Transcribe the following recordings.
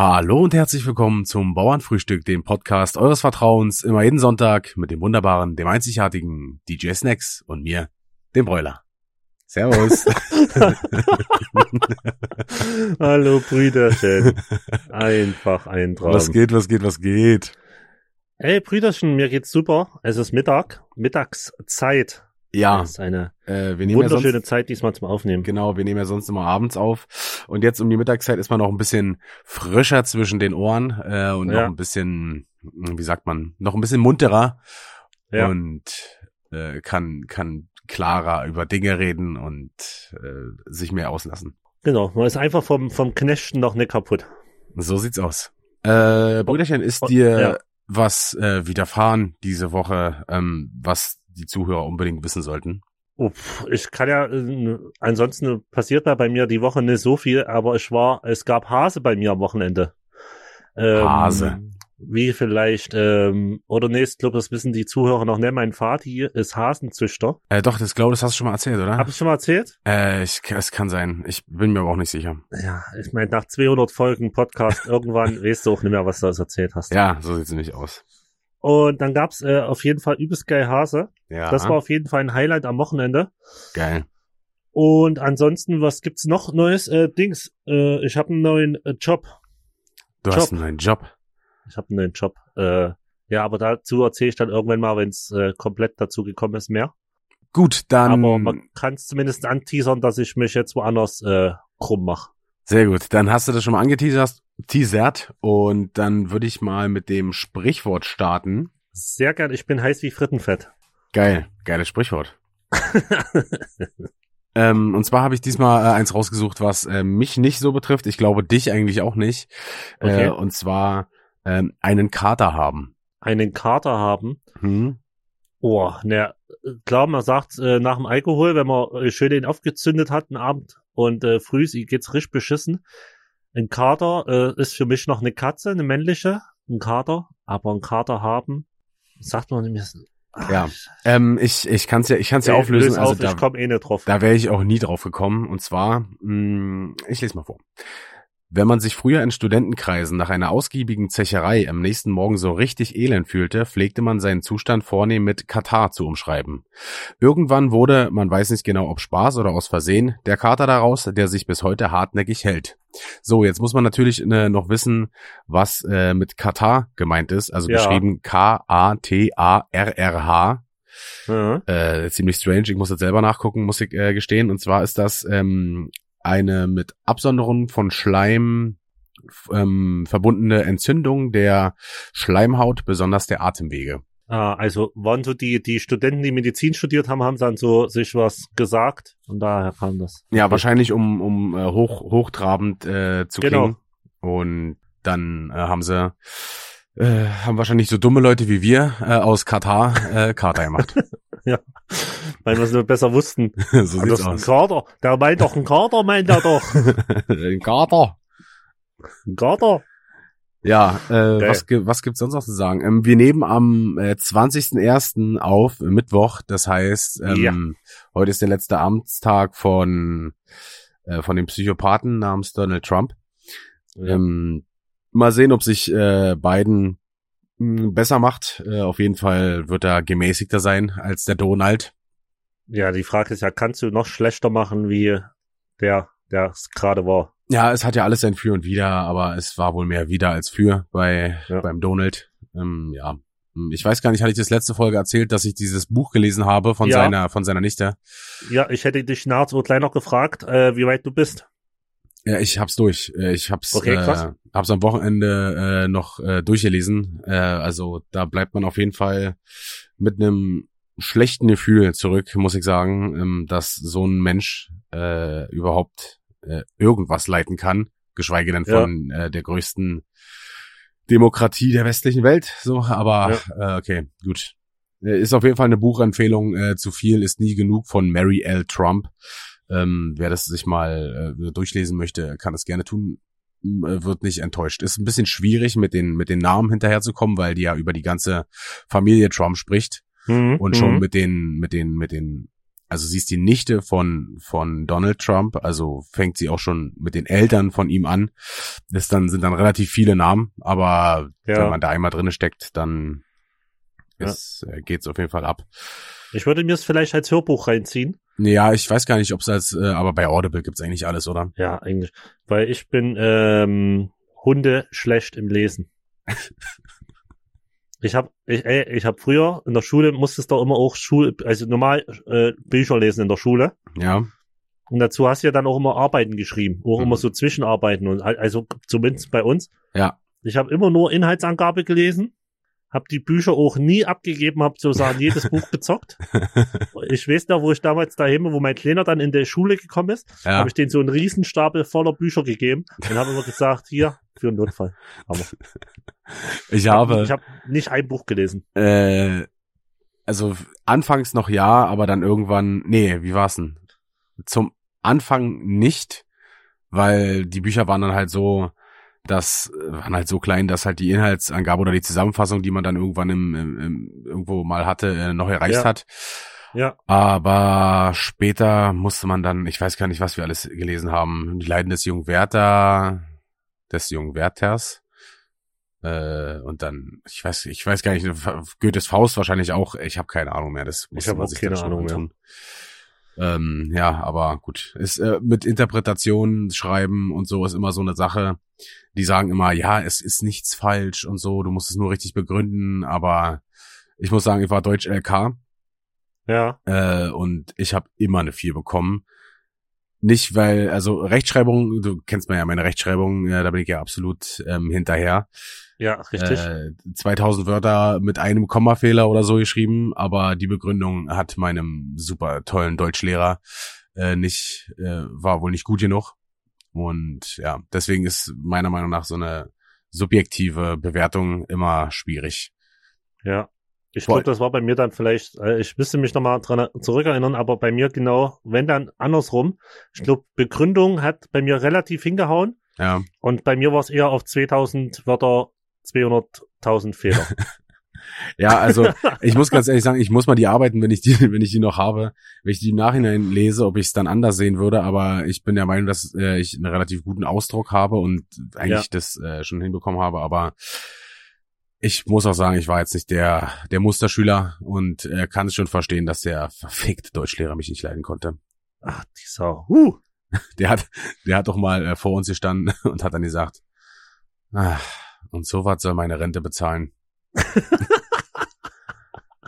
Hallo und herzlich willkommen zum Bauernfrühstück, dem Podcast eures Vertrauens, immer jeden Sonntag mit dem wunderbaren, dem einzigartigen DJ Snacks und mir, dem Bräuler. Servus. Hallo Brüderchen. Einfach ein Traum. Was geht, was geht, was geht? Hey Brüderchen, mir geht's super. Es ist Mittag, Mittagszeit. Ja, Das ist eine äh, wir nehmen ja wunderschöne sonst, Zeit diesmal zum Aufnehmen. genau, wir nehmen ja sonst immer abends auf und jetzt um die Mittagszeit ist man noch ein bisschen frischer zwischen den Ohren äh, und noch Ja. ein bisschen, wie sagt man, noch ein bisschen munterer Ja. und äh, kann kann klarer über Dinge reden und äh, sich mehr auslassen. Genau, man ist einfach vom, vom Knechten noch nicht kaputt. So sieht's aus. Äh, Brüderchen, ist dir ja. was äh, widerfahren diese Woche, ähm, was die Zuhörer unbedingt wissen sollten? Uff, ich kann ja, äh, ansonsten passiert da bei mir die Woche nicht so viel, aber ich war, es gab Hase bei mir am Wochenende. Ähm, Hase. Wie vielleicht, ähm, oder nee, ich glaube, das wissen die Zuhörer noch nicht. Mein Vati ist Hasenzüchter. Äh, doch, das glaube, das hast du schon mal erzählt, oder? Hab ich schon mal erzählt? Äh, ich, es kann sein. Ich bin mir aber auch nicht sicher. Ja, ich meine, nach 200 Folgen Podcast, irgendwann weißt du auch nicht mehr, was du alles erzählt hast. Ja, so sieht's nämlich aus. Und dann gab's äh, auf jeden Fall übelst geil Hase. Ja, Das war auf jeden Fall ein Highlight am Wochenende. geil. Und ansonsten, was gibt's noch Neues? Äh, Dings, äh, ich habe einen neuen äh, Job. Du Job. hast einen neuen Job. Ich habe einen neuen Job. Äh, ja, aber dazu erzähle ich dann irgendwann mal, wenn's äh, komplett dazu gekommen ist, mehr. Gut, dann aber man kann es zumindest anteasern, dass ich mich jetzt woanders äh, krumm mache. Sehr gut. Dann hast du das schon mal angeteasert teasert, und dann würde ich mal mit dem Sprichwort starten. Sehr gern, ich bin heiß wie Frittenfett. Geil, geiles Sprichwort. Ähm, und zwar habe ich diesmal äh, eins rausgesucht, was äh, mich nicht so betrifft. Ich glaube dich eigentlich auch nicht. Okay. Äh, und zwar ähm, einen Kater haben. Einen Kater haben. Hm? Oh, ne, klar, man sagt äh, nach dem Alkohol, wenn man äh, schön den aufgezündet hat, einen Abend und äh, früh sie geht's richtig beschissen. Ein Kater äh, ist für mich noch eine Katze, eine männliche, ein Kater, aber ein Kater haben, sagt man nämlich. Ah, Ja, Ähm, ich ich kann es ja, ich kann's ja nee, auflösen. löse Also auf, da, ich komme eh nicht drauf. da wäre ich auch nie drauf gekommen. Und zwar, mh, ich lese mal vor. Wenn man sich früher in Studentenkreisen nach einer ausgiebigen Zecherei am nächsten Morgen so richtig elend fühlte, pflegte man seinen Zustand vornehm mit Katar zu umschreiben. Irgendwann wurde, man weiß nicht genau ob Spaß oder aus Versehen, der Kater daraus, der sich bis heute hartnäckig hält. So, jetzt muss man natürlich äh, noch wissen, was äh, mit Katar gemeint ist, also Ja. geschrieben K-A-T-A-R-R-H. ja. Äh, ziemlich strange, ich muss jetzt selber nachgucken, muss ich äh, gestehen. Und zwar ist das ähm, eine mit Absonderung von Schleim ähm, verbundene Entzündung der Schleimhaut, besonders der Atemwege. Ah, also waren so die, die Studenten, die Medizin studiert haben, haben dann so sich was gesagt und daher kam das. Ja, wahrscheinlich um, um äh, hoch, hochtrabend äh, zu Genau. klingen. Und dann äh, haben sie äh, haben wahrscheinlich so dumme Leute wie wir äh, aus Katar äh, Kater gemacht. Weil wir es nur besser wussten. so sieht's das ist ein aus. Kater. Der meint doch ein Kater, meint er doch. Ein Kater. Ein Kater. Ja, äh, Geil. was, was gibt's sonst noch zu sagen? Ähm, wir nehmen am äh, 20.01. auf, äh, Mittwoch. Das heißt, ähm, Ja. heute ist der letzte Amtstag von, äh, von dem Psychopathen namens Donald Trump. Ähm, mal sehen, ob sich äh, Biden mh, besser macht. Äh, auf jeden Fall wird er gemäßigter sein als der Donald. Ja, die Frage ist ja, kannst du noch schlechter machen, wie der, der es gerade war? Ja, es hat ja alles sein Für und Wider, aber es war wohl mehr Wider als Für bei Ja. beim Donald. Ähm, ja, ich weiß gar nicht, hatte ich das letzte Folge erzählt, dass ich dieses Buch gelesen habe von Ja. seiner von seiner Nichte. Ja, ich hätte dich nach so klein noch gefragt, äh, wie weit du bist. Ja, ich hab's durch. Äh, Ich hab's, Okay, äh, hab's am Wochenende äh, noch äh, durchgelesen. Äh, also da bleibt man auf jeden Fall mit einem schlechten Gefühl zurück, muss ich sagen, ähm, dass so ein Mensch äh, überhaupt äh, irgendwas leiten kann, geschweige denn Ja. von äh, der größten Demokratie der westlichen Welt. So, aber äh, okay, gut. Äh, Ist auf jeden Fall eine Buchempfehlung. Äh, zu viel ist nie genug von Mary L. Trump. Ähm, wer das sich mal äh, durchlesen möchte, kann das gerne tun. Äh, Wird nicht enttäuscht. Ist ein bisschen schwierig, mit den, mit den Namen hinterherzukommen, weil die ja über die ganze Familie Trump spricht Mhm. und schon mit den, mit den, mit den also sie ist die Nichte von, von Donald Trump, also fängt sie auch schon mit den Eltern von ihm an. Das dann, sind dann relativ viele Namen, aber Ja. wenn man da einmal drinne steckt, dann Ja. ist, äh, geht's auf jeden Fall ab. Ich würde mir es vielleicht als Hörbuch reinziehen. Ja, ich weiß gar nicht, ob es als, äh, aber bei Audible gibt's eigentlich alles, oder? Ja, eigentlich. Weil ich bin ähm, Hunde schlecht im Lesen. Ich habe ich, ey, ich hab früher in der Schule musstest du immer auch Schul also normal äh, Bücher lesen in der Schule Ja. und dazu hast du ja dann auch immer Arbeiten geschrieben, auch Mhm. immer so Zwischenarbeiten und also zumindest bei uns. Ja. Ich habe immer nur Inhaltsangabe gelesen, habe die Bücher auch nie abgegeben, habe sozusagen jedes Buch bezockt. Ich weiß noch, wo ich damals daheim, wo mein Kleiner dann in der Schule gekommen ist, Ja. habe ich denen so einen Riesenstapel voller Bücher gegeben und habe immer gesagt, hier, für einen Notfall. Aber Ich habe, ich habe nicht ein Buch gelesen. äh, also anfangs noch ja, aber dann irgendwann, nee, wie war's denn? Zum Anfang nicht, weil die Bücher waren dann halt so, das äh, waren halt so klein, dass halt die Inhaltsangabe oder die Zusammenfassung, die man dann irgendwann im, im, im irgendwo mal hatte, äh, noch erreicht Ja. hat. Ja, Aber später musste man dann, ich weiß gar nicht, was wir alles gelesen haben, die Leiden des jungen Werther, des jungen Werthers. Äh, und dann, ich weiß, ich weiß gar nicht, Goethes Faust wahrscheinlich auch, ich habe keine Ahnung mehr, das muss man auch sich keine dann schon Ahnung mehr. antun. Ähm, ja, aber gut. Ist äh, mit Interpretation schreiben und so ist immer so eine Sache. Die sagen immer, ja, es ist nichts falsch und so, du musst es nur richtig begründen, aber ich muss sagen, ich war Deutsch LK ja, äh, und ich habe immer eine 4 bekommen. Nicht, weil, also Rechtschreibung, du kennst mir ja meine Rechtschreibung, äh, da bin ich ja absolut ähm, hinterher. ja, richtig. Äh, 2000 Wörter mit einem Kommafehler oder so geschrieben, aber die Begründung hat meinem super tollen Deutschlehrer äh, nicht, äh, war wohl nicht gut genug. Und ja, deswegen ist meiner Meinung nach so eine subjektive Bewertung immer schwierig. Ja. Ich glaube, das war bei mir dann vielleicht, äh, ich müsste mich nochmal dran zurückerinnern, aber bei mir genau, wenn dann andersrum. Ich glaube, Begründung hat bei mir relativ hingehauen Ja, und bei mir war es eher auf 2000 Wörter 200.000 Fehler. ja, also ich muss ganz ehrlich sagen, ich muss mal die arbeiten, wenn ich die, wenn ich die noch habe, wenn ich die im Nachhinein lese, ob ich es dann anders sehen würde. Aber ich bin der Meinung, dass äh, ich einen relativ guten Ausdruck habe und eigentlich Ja. das äh, schon hinbekommen habe. Aber ich muss auch sagen, ich war jetzt nicht der der Musterschüler und äh, kann es schon verstehen, dass der verfickte Deutschlehrer mich nicht leiden konnte. Ach, die Sau. Huh. Der hat, der hat doch mal äh, vor uns gestanden und hat dann gesagt, ah, und so was soll meine Rente bezahlen.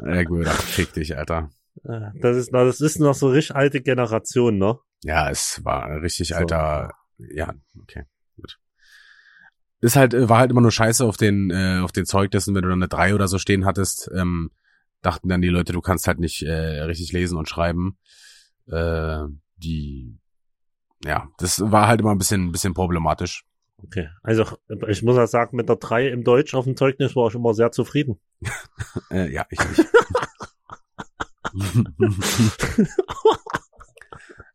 Ja, gut, ach, fick dich, Alter. Das ist, na, das ist noch so richtig alte Generation, ne? Ja, es war richtig So. alter, ja, okay. Ist halt, äh, war halt immer nur scheiße auf den, äh, auf den Zeugnissen, wenn du dann eine 3 oder so stehen hattest, ähm, dachten dann die Leute, du kannst halt nicht äh, richtig lesen und schreiben. Äh, die, ja, das war halt immer ein bisschen, ein bisschen problematisch. Okay. Also, ich muss ja sagen, mit der 3 im Deutsch auf dem Zeugnis war ich immer sehr zufrieden. Äh, ja, ich nicht.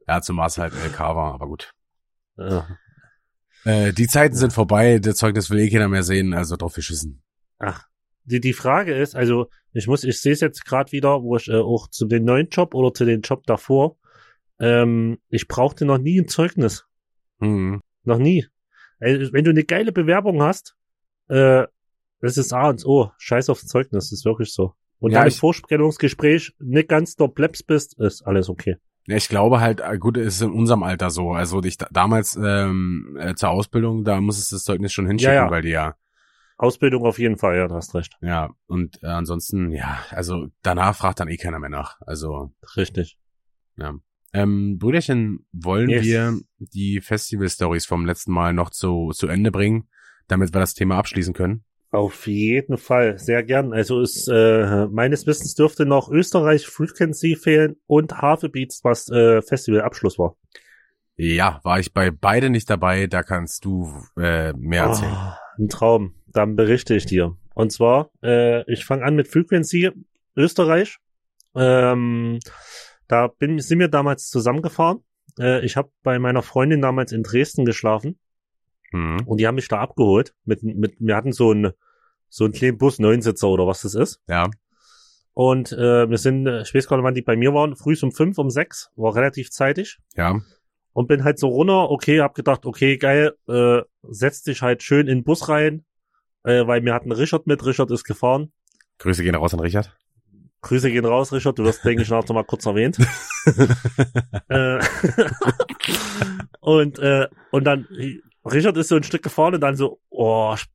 ja, zumal es halt LK war, aber gut. Ja. Äh, die Zeiten sind vorbei, der Zeugnis will eh keiner mehr sehen, also drauf geschissen. Ach, die, die Frage ist, also ich muss, ich sehe es jetzt gerade wieder, wo ich äh, auch zu dem neuen Job oder zu dem Job davor, ähm, ich brauchte noch nie ein Zeugnis. Mhm. Noch nie. Also, wenn du eine geile Bewerbung hast, äh, das ist A und O. Scheiß aufs Zeugnis, das ist wirklich so. Und Ja, dann im Vorstellungsgespräch nicht ganz der Plebs bist, ist alles okay. Ja, ich glaube halt, äh, gut, es ist in unserem Alter so. Also ich da, damals ähm, äh, zur Ausbildung, da musstest du das Zeugnis schon hinschicken, Ja, ja. weil die ja, Ausbildung auf jeden Fall, ja, du hast recht. ja, und äh, ansonsten, ja, also danach fragt dann eh keiner mehr nach. Also, Richtig. ja. Ähm, Brüderchen, wollen Yes. wir die Festival-Stories vom letzten Mal noch zu, zu Ende bringen, damit wir das Thema abschließen können? Auf jeden Fall, sehr gern. Also ist äh, meines Wissens dürfte noch Österreich Frequency fehlen und Hafebeats, was äh, Festivalabschluss war. Ja, war ich bei beide nicht dabei, da kannst du äh, mehr erzählen. Ah, ein Traum. Dann berichte ich dir. Und zwar, äh, ich fange an mit Frequency Österreich. Ähm, da bin, sind wir damals zusammengefahren. Äh, ich habe bei meiner Freundin damals in Dresden geschlafen Mhm. und die haben mich da abgeholt. Mit, mit, wir hatten so einen so einen kleinen Bus, Neunsitzer oder was das ist. Ja, Und äh, wir sind, ich weiß gar nicht, wann die bei mir waren, früh um fünf, um sechs, war relativ zeitig. Ja. Und bin halt so runter, okay, hab gedacht, okay, geil, äh, setz dich halt schön in den Bus rein, äh, weil wir hatten Richard mit, Richard ist gefahren. Grüße gehen raus an Richard. Grüße gehen raus, Richard, du wirst, denke ich, nachher noch mal kurz erwähnt. äh, und, äh, und dann, Richard ist so ein Stück gefahren und dann so, oh, ich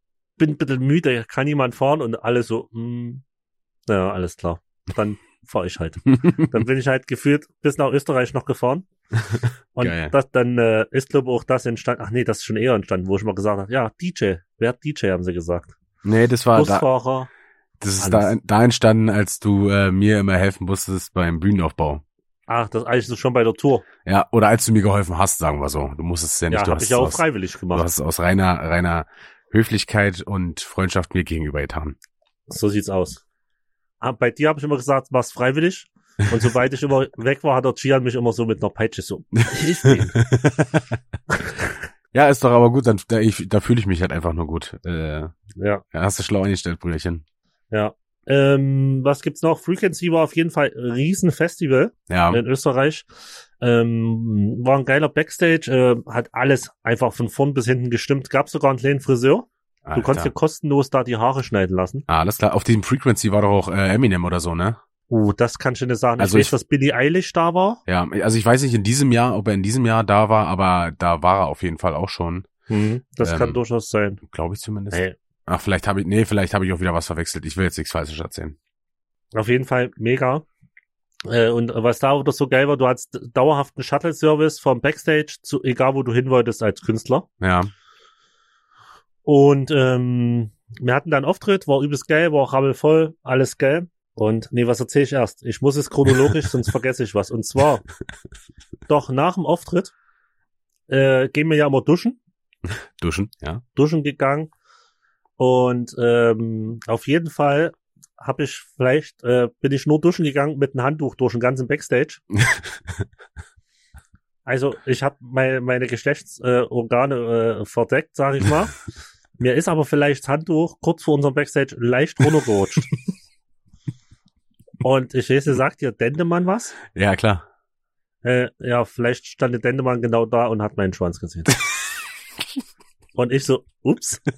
bin bitte müde, kann jemand fahren? Und alle so, hm, ja, alles klar. Dann fahre ich halt. dann bin ich halt gefühlt bis nach Österreich noch gefahren. Und Geil. das, dann äh, ist, glaube ich, auch das entstanden, ach nee, das ist schon eher entstanden, wo ich mal gesagt habe, ja, DJ, wer hat DJ, haben sie gesagt. Nee, das war da, Busfahrer. das ist da, da entstanden, als du äh, mir immer helfen musstest beim Bühnenaufbau. Ach, das eigentlich so schon bei der Tour. Ja, oder als du mir geholfen hast, sagen wir so. Du musstest es ja nicht, Ja, du habe hast ich ja auch freiwillig du gemacht. hast es aus reiner, reiner Höflichkeit und Freundschaft mir gegenüber getan. So sieht's aus. Ah, bei dir habe ich immer gesagt, mach's freiwillig. Und sobald ich immer weg war, hat der Gian mich immer so mit einer Peitsche so, hilf mir. ja, ist doch aber gut, dann da, ich, da fühle ich mich halt einfach nur gut. Äh, Ja, ja, hast du schlau eingestellt, Brüderchen. ja. Ähm, was gibt's noch? Frequency war auf jeden Fall ein Riesenfestival Ja, in Österreich. Ähm, war ein geiler Backstage, äh, hat alles einfach von vorn bis hinten gestimmt. Gab sogar einen kleinen Friseur. Du Alter. konntest dir kostenlos da die Haare schneiden lassen. Ah, alles klar. Auf diesem Frequency war doch auch äh, Eminem oder so, ne? Uh, das kann ich dir nicht sagen. Also ich weiß, ich- dass Billie Eilish da war. Ja, also ich weiß nicht in diesem Jahr, ob er in diesem Jahr da war, aber da war er auf jeden Fall auch schon, Mhm, das Ähm, kann durchaus sein. glaube ich zumindest. Hey, Ach, vielleicht habe ich, nee, vielleicht habe ich auch wieder was verwechselt. Ich will jetzt nichts Falsches erzählen. Auf jeden Fall mega. Äh, und was da auch so geil war, du hattest dauerhaften Shuttle-Service vom Backstage zu egal wo du hin wolltest als Künstler. Ja, Und ähm, wir hatten da einen Auftritt, war übelst geil, war auch voll, alles geil. Und nee, was erzähle ich erst? Ich muss es chronologisch, sonst vergesse ich was. Und zwar, doch nach dem Auftritt äh, gehen wir ja immer duschen, duschen, ja. duschen gegangen. Und ähm, auf jeden Fall habe ich vielleicht, äh, bin ich nur duschen gegangen mit einem Handtuch durch den ganzen Backstage. Also ich habe meine, meine Geschlechtsorgane äh, verdeckt, sage ich mal. Mir ist aber vielleicht das Handtuch kurz vor unserem Backstage leicht runtergerutscht. Und ich weiß, ihr sagt dir Dendemann was? Ja, klar. Äh, ja, vielleicht stand der Dendemann genau da und hat meinen Schwanz gesehen. Und ich so, ups.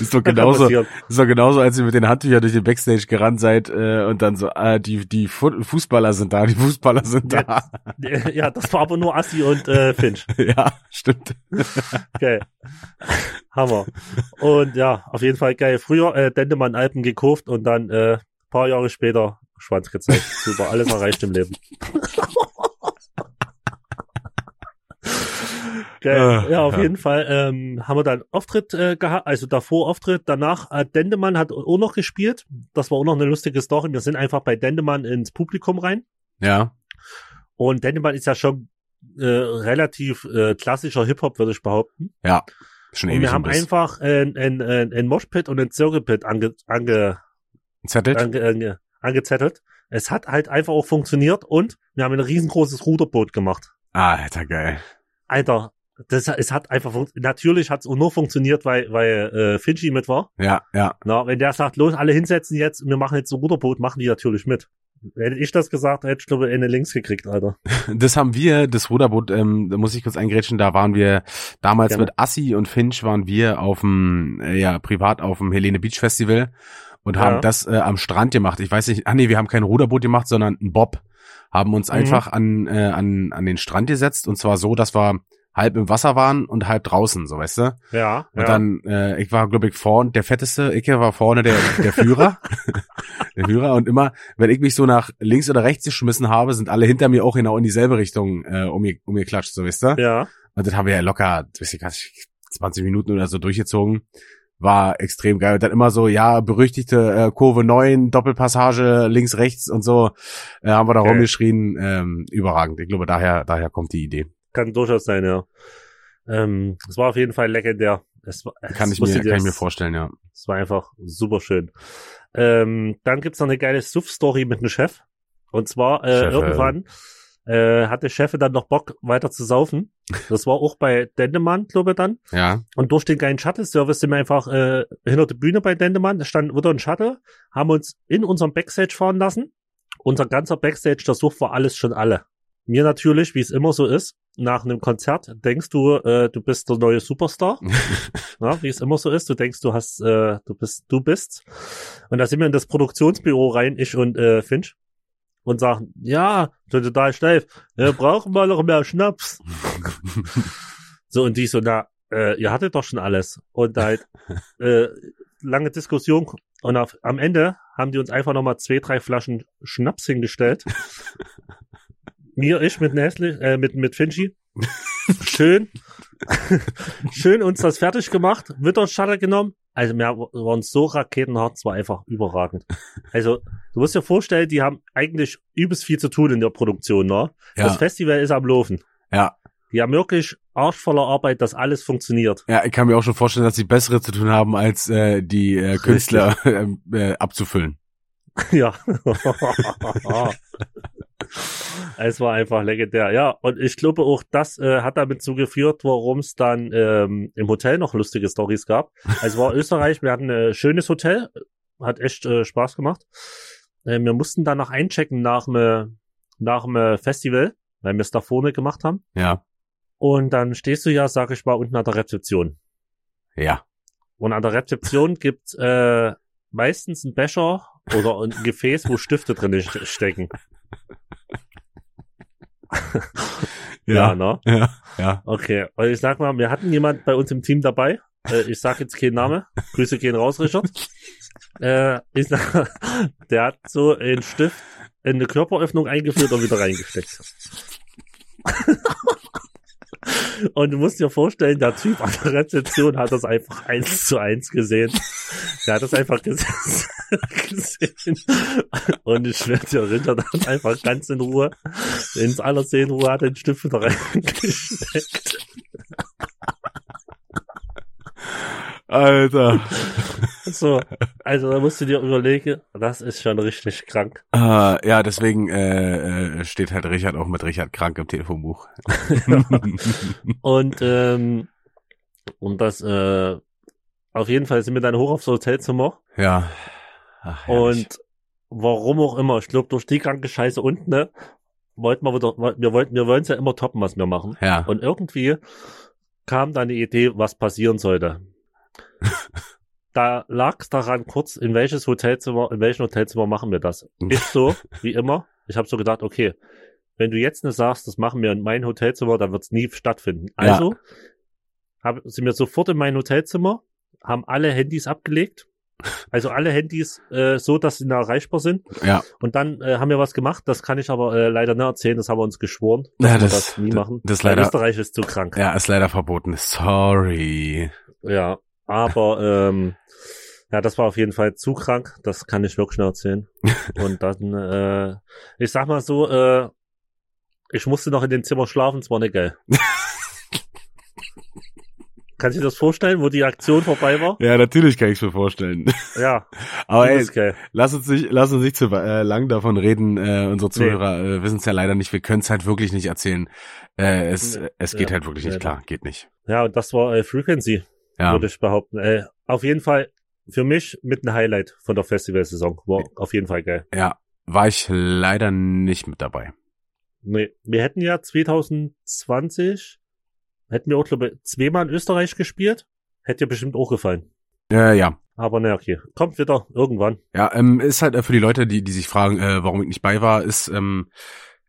Ist doch genauso, ist doch genauso, als ihr mit den Handtüchern durch den Backstage gerannt seid äh, und dann so, ah, die, die Fu- Fußballer sind da, die Fußballer sind da. Ja, das war aber nur Assi und äh, Finch. ja, stimmt. Geil. Hammer. Und ja, auf jeden Fall geil. Früher äh, Dendemann Alpen gekauft und dann äh, paar Jahre später Schwanz gezeigt. Super, alles erreicht im Leben. Geil. Ah, Ja, auf ja. jeden Fall ähm, haben wir dann Auftritt äh, gehabt, also davor Auftritt, danach äh, Dendemann hat auch noch gespielt. Das war auch noch eine lustige Story. Wir sind einfach bei Dendemann ins Publikum rein. Ja, Und Dendemann ist ja schon äh, relativ äh, klassischer Hip-Hop, würde ich behaupten. ja. Schon Und ewig wir haben Biss. einfach ein, ein, ein, ein Moshpit und ein Circle-Pit ange, ange, Zettelt? ange, ange, angezettelt. Es hat halt einfach auch funktioniert und wir haben ein riesengroßes Ruderboot gemacht. Ah, Alter, geil. Alter, das, es hat einfach natürlich hat es nur funktioniert, weil weil äh, Finchi mit war. Ja, ja. Na, wenn der sagt, los, alle hinsetzen jetzt, wir machen jetzt ein Ruderboot, machen die natürlich mit. Hätte ich das gesagt, hätte ich glaube eine links gekriegt, Alter. Das haben wir, das Ruderboot, ähm, da muss ich kurz eingrätschen, da waren wir damals Gerne. mit Assi und Finch waren wir auf dem, äh, ja, privat auf dem Helene Beach Festival und Ja. haben das äh, am Strand gemacht. Ich weiß nicht, ah nee, wir haben kein Ruderboot gemacht, sondern ein Bob. Haben uns Mhm. einfach an, äh, an, an den Strand gesetzt und zwar so, dass wir halb im Wasser waren und halb draußen, so weißt du. Ja, Und ja. dann, äh, ich war, glaube ich, vorne, der fetteste, ich war vorne der, der Führer. der Führer. Und immer, wenn ich mich so nach links oder rechts geschmissen habe, sind alle hinter mir auch genau in dieselbe Richtung äh, um mir, um mir klatscht, so wisst ihr? ja. Und das haben wir ja locker, weiß ich gar nicht, 20 Minuten oder so durchgezogen. War extrem geil. Und dann immer so, ja, berüchtigte äh, Kurve 9, Doppelpassage, links, rechts und so, äh, haben wir da Geil. rumgeschrien. Ähm, überragend. Ich glaube, daher, daher kommt die Idee. Kann durchaus sein, ja. Ähm, es war auf jeden Fall legendär. Es war, Kann ich mir, kann ich mir vorstellen, ja. Es war einfach super schön. Ähm, dann gibt's noch eine geile Suff-Story mit einem Chef. Und zwar äh, Chef, äh. irgendwann äh, hatte Chef dann noch Bock weiter zu saufen. Das war auch bei Dendemann, glaube ich dann. Ja. Und durch den geilen Shuttle-Service sind wir einfach äh, hinter der Bühne bei Dendemann. Da stand wieder ein Shuttle, haben uns in unserem Backstage fahren lassen. Unser ganzer Backstage, das Such war alles schon alle. Mir natürlich, wie es immer so ist, nach einem Konzert denkst du, äh, du bist der neue Superstar. ja, wie es immer so ist. Du denkst, du hast, äh, du bist, du bist. Und da sind wir in das Produktionsbüro rein, ich und äh, Finch. Und sagen, ja, total steif, wir brauchen mal noch mehr Schnaps. so, und die so, na, äh, ihr hattet doch schon alles. Und halt, äh, lange Diskussion. Und auf, am Ende haben die uns einfach nochmal zwei, drei Flaschen Schnaps hingestellt. Mir, ich mit Nestle, äh, mit, mit Finchi. Schön. Schön uns das fertig gemacht, Witter Shutter genommen. Also wir waren so raketenhart, es war einfach überragend. Also du musst dir vorstellen, die haben eigentlich übelst viel zu tun in der Produktion, ne? Ja. Das Festival ist am Laufen. Ja. Die haben wirklich arschvoller Arbeit, dass alles funktioniert. Ja, ich kann mir auch schon vorstellen, dass sie bessere zu tun haben, als äh, die äh, Künstler äh, äh, abzufüllen. ja. es war einfach legendär. Ja, und ich glaube auch, das äh, hat damit zugeführt, warum es dann ähm, im Hotel noch lustige Stories gab. Also war Österreich, wir hatten ein schönes Hotel, hat echt äh, Spaß gemacht. Äh, wir mussten dann noch einchecken nach dem nach dem Festival, weil wir es da vorne gemacht haben. Ja. Und dann stehst du ja, sag ich mal, unten an der Rezeption. Ja. Und an der Rezeption gibt äh, meistens ein Becher oder ein Gefäß, wo Stifte drin st- stecken. Ja, ne? Ja. Ja. Okay. Und ich sag mal, wir hatten jemand bei uns im Team dabei. Äh, ich sag jetzt keinen Name. Grüße gehen raus, Richard. Äh, ich sag, der hat so einen Stift in eine Körperöffnung eingeführt und wieder reingesteckt. Und du musst dir vorstellen, der Typ an der Rezeption hat das einfach eins zu eins gesehen. Der hat das einfach ges gesehen. Und ich schwöre dir, Ritter dann einfach ganz in Ruhe, ins aller Ruhe hat den Stift wieder reingesteckt. Alter. So, also da musst du dir überlegen, das ist schon richtig krank. Äh, ja, deswegen äh, äh, steht halt Richard auch mit Richard krank im Telefonbuch. Und ähm, und das äh, auf jeden Fall sind wir dann hoch aufs Hotelzimmer ja. Ach, und warum auch immer, ich glaube durch die kranke Scheiße unten, ne, wollten wir wieder, wir wollten, wir wollen es ja immer toppen, was wir machen. ja. Und irgendwie kam dann die Idee, was passieren sollte. Da lag es daran kurz, in welches Hotelzimmer, in welchem Hotelzimmer machen wir das? Ich so, wie immer, ich habe so gedacht, okay, wenn du jetzt nicht sagst, das machen wir in mein Hotelzimmer, dann wird es nie stattfinden. Ja. Also hab, sind wir sofort in mein Hotelzimmer, haben alle Handys abgelegt, also alle Handys äh, so, dass sie nah erreichbar sind. Ja. Und dann äh, haben wir was gemacht, das kann ich aber äh, leider nicht erzählen, das haben wir uns geschworen, dass Ja, wir das- das nie machen. das leider- Österreich ist zu krank. Ja, ist leider verboten. Sorry. Ja, aber ähm, ja, das war auf jeden Fall zu krank. Das kann ich wirklich nicht erzählen. Und dann, äh, ich sag mal so, äh, ich musste noch in dem Zimmer schlafen, es war nicht geil. Kannst du dir das vorstellen, wo die Aktion vorbei war? Ja, natürlich kann ich mir vorstellen. Ja, Aber ey, ist geil. lass uns nicht, lass uns nicht zu äh, lang davon reden. Äh, unsere Zuhörer äh, wissen es ja leider nicht. Wir können es halt wirklich nicht erzählen. Äh, es, Nee, es geht ja, halt wirklich nicht nee. klar. Geht nicht. Ja, und das war äh, Frequency, Ja. würde ich behaupten. Äh, auf jeden Fall für mich mit ein Highlight von der Festivalsaison. War auf jeden Fall geil. Ja. War ich leider nicht mit dabei. Nee, wir hätten ja 2020, hätten wir auch, glaube ich, zweimal in Österreich gespielt. Hätte dir bestimmt auch gefallen. Äh, ja. Aber na okay, kommt wieder irgendwann. Ja, ähm, ist halt äh, für die Leute, die, die sich fragen, äh, warum ich nicht bei war, ist, ähm,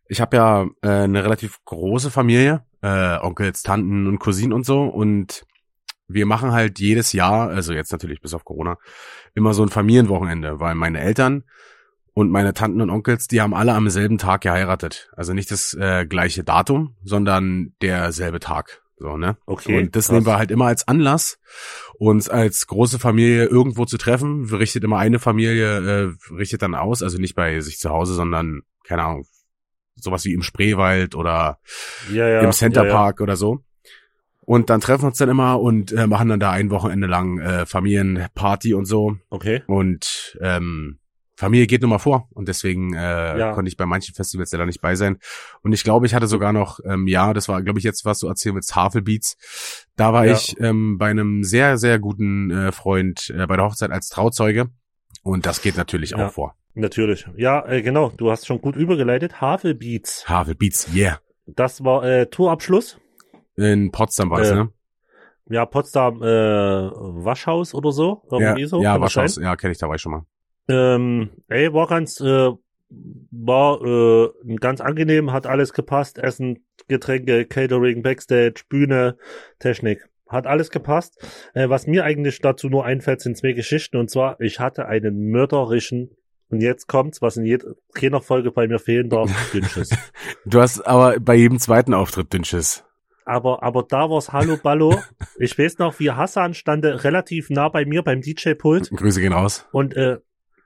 ich habe ja äh, eine relativ große Familie, äh, Onkels, Tanten und Cousinen und so und wir machen halt jedes Jahr, also jetzt natürlich bis auf Corona, immer so ein Familienwochenende, weil meine Eltern und meine Tanten und Onkels, die haben alle am selben Tag geheiratet. Also nicht das äh, gleiche Datum, sondern derselbe Tag. So, ne? Okay, Und das krass. nehmen wir halt immer als Anlass, uns als große Familie irgendwo zu treffen. Richtet immer eine Familie, äh, richtet dann aus, also nicht bei sich zu Hause, sondern, keine Ahnung, sowas wie im Spreewald oder Ja, ja. im Centerpark Ja, oder so. Und dann treffen wir uns dann immer und äh, machen dann da ein Wochenende lang äh, Familienparty und so. Okay. Und ähm, Familie geht nun mal vor und deswegen äh, Ja. konnte ich bei manchen Festivals leider nicht bei sein. Und ich glaube, ich hatte sogar noch, ähm, ja, das war, glaube ich, jetzt, was du erzählt mit Tafelbeats. Da war Ja. ich ähm, bei einem sehr, sehr guten äh, Freund äh, bei der Hochzeit als Trauzeuge. Und das geht natürlich Ja. auch vor. Natürlich. Ja, äh, genau. Du hast schon gut übergeleitet. Havelbeats. Tafelbeats, yeah. Das war äh, Tourabschluss. In Potsdam war das, Äh, ne? Ja, Potsdam äh, Waschhaus oder so. Ja, Irgendwie so. ja kann das Waschhaus, ja, kenne ich, da war ich schon mal. Ähm, ey, war ganz, äh, war äh, ganz angenehm, hat alles gepasst. Essen, Getränke, Catering, Backstage, Bühne, Technik. Hat alles gepasst. Äh, was mir eigentlich dazu nur einfällt, sind zwei Geschichten. Und zwar, ich hatte einen mörderischen, und jetzt kommt's, was in jeder Folge bei mir fehlen darf, Dünnschiss. Du hast aber bei jedem zweiten Auftritt Dünnschiss. Aber, aber da war's Hallo Ballo. Ich weiß noch, wie Hassan stand relativ nah bei mir beim DJ-Pult. Grüße gehen raus. Und äh,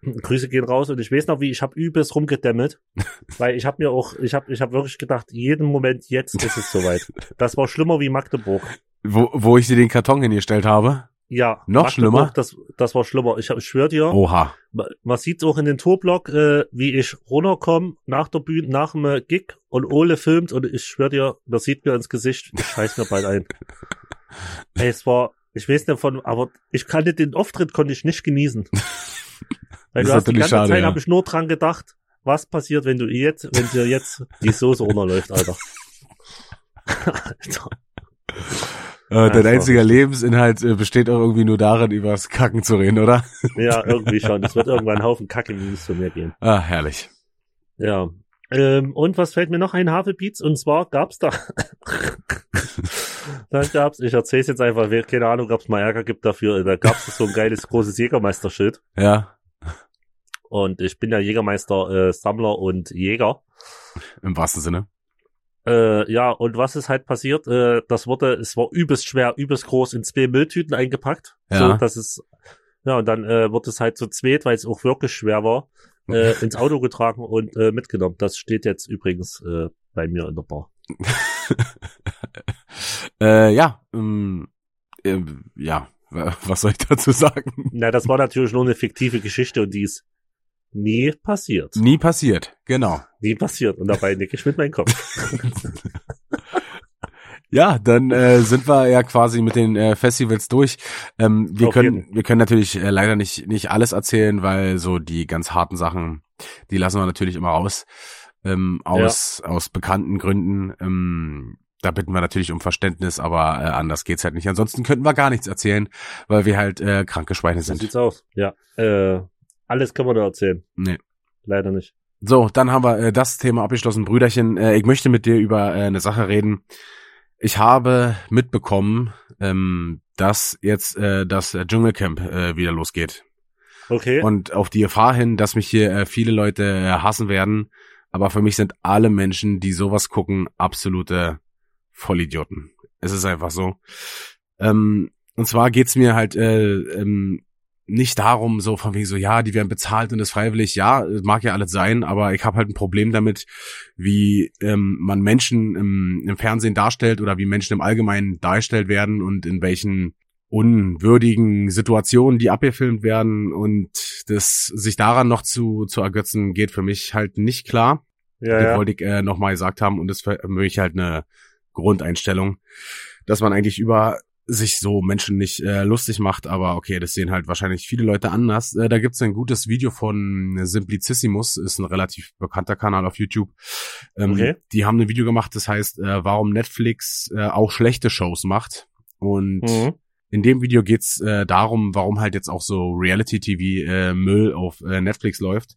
Grüße gehen raus und ich weiß noch, wie ich habe übelst rumgedämmelt, weil ich habe mir auch, ich habe, ich habe wirklich gedacht, jeden Moment jetzt ist es soweit. Das war schlimmer wie Magdeburg. Wo, wo ich dir den Karton hingestellt habe. Ja, Noch schlimmer? Das, das war schlimmer. Ich, ich schwör dir, Oha. ma- man sieht's auch in den Tourblock, äh, wie ich runterkomme nach der Bühne, nach dem äh, Gig und Ole filmt und ich schwör dir, das sieht mir ins Gesicht, ich scheiß mir bald ein. Ey, es war, ich weiß nicht von, aber ich kannte den Auftritt konnte ich nicht genießen. Weil Das du hast die ganze schade, Zeit ja. habe ich nur dran gedacht, was passiert, wenn du jetzt, wenn dir jetzt die Soße runterläuft, Alter. Alter. Äh, dein so. einziger Lebensinhalt äh, besteht auch irgendwie nur darin, übers Kacken zu reden, oder? Ja, irgendwie schon. Es wird irgendwann ein Haufen Kacke-Memes von mir gehen. Ah, herrlich. Ja. Ähm, und was fällt mir noch ein, Havelbeats? Und zwar gab's da, dann gab's, ich erzähl's jetzt einfach, wer- keine Ahnung, ob's mal Ärger gibt dafür, da gab's so ein geiles großes Jägermeisterschild. Ja, Und ich bin ja Jägermeister, äh, Sammler und Jäger. im wahrsten Sinne. Äh, ja, und was ist halt passiert? Äh, das wurde, es war übelst schwer, übelst groß in zwei Mülltüten eingepackt. Ja. So, dass es, ja, und dann äh, wird es halt so zweit, weil es auch wirklich schwer war, äh, ins Auto getragen und äh, mitgenommen. Das steht jetzt übrigens äh, bei mir in der Bar. Äh, ja, ähm, äh, ja, wa- was soll ich dazu sagen? Na, das war natürlich nur eine fiktive Geschichte und die ist nie passiert. Nie passiert, genau. Nie passiert. Und dabei nicke ich mit meinem Kopf. Ja, dann äh, sind wir ja quasi mit den äh, Festivals durch. Ähm, wir können, wir können natürlich äh, leider nicht nicht alles erzählen, weil so die ganz harten Sachen, die lassen wir natürlich immer raus ähm, aus aus bekannten Gründen. Ähm, da bitten wir natürlich um Verständnis, aber äh, anders geht's halt nicht. Ansonsten könnten wir gar nichts erzählen, weil wir halt äh, kranke Schweine So sind. sieht's aus. Ja. Äh, alles kann man da erzählen. Nee. Leider nicht. So, dann haben wir äh, das Thema abgeschlossen, Brüderchen. Äh, ich möchte mit dir über äh, eine Sache reden. Ich habe mitbekommen, ähm, dass jetzt äh, das äh, Dschungelcamp äh, wieder losgeht. Okay. Und auf die Gefahr hin, dass mich hier äh, viele Leute äh, hassen werden. Aber für mich sind alle Menschen, die sowas gucken, absolute Vollidioten. Es ist einfach so. Ähm, und zwar geht's mir halt äh, ähm, nicht darum, so von wegen so, ja, die werden bezahlt und ist freiwillig. Ja, mag ja alles sein, aber ich habe halt ein Problem damit, wie ähm, man Menschen im, im Fernsehen darstellt oder wie Menschen im Allgemeinen dargestellt werden und in welchen unwürdigen Situationen, die abgefilmt werden und das sich daran noch zu, zu ergötzen, geht für mich halt nicht klar. ja, Das ja. wollte ich äh, nochmal gesagt haben und das ist für mich halt eine Grundeinstellung, dass man eigentlich über sich so Menschen nicht äh, lustig macht, aber okay, das sehen halt wahrscheinlich viele Leute anders. Äh, da gibt's ein gutes Video von Simplicissimus, ist ein relativ bekannter Kanal auf YouTube. Ähm, Okay. Die haben ein Video gemacht, das heißt, äh, warum Netflix äh, auch schlechte Shows macht. Und Mhm. in dem Video geht's äh, darum, warum halt jetzt auch so Reality-TV äh, Müll auf äh, Netflix läuft.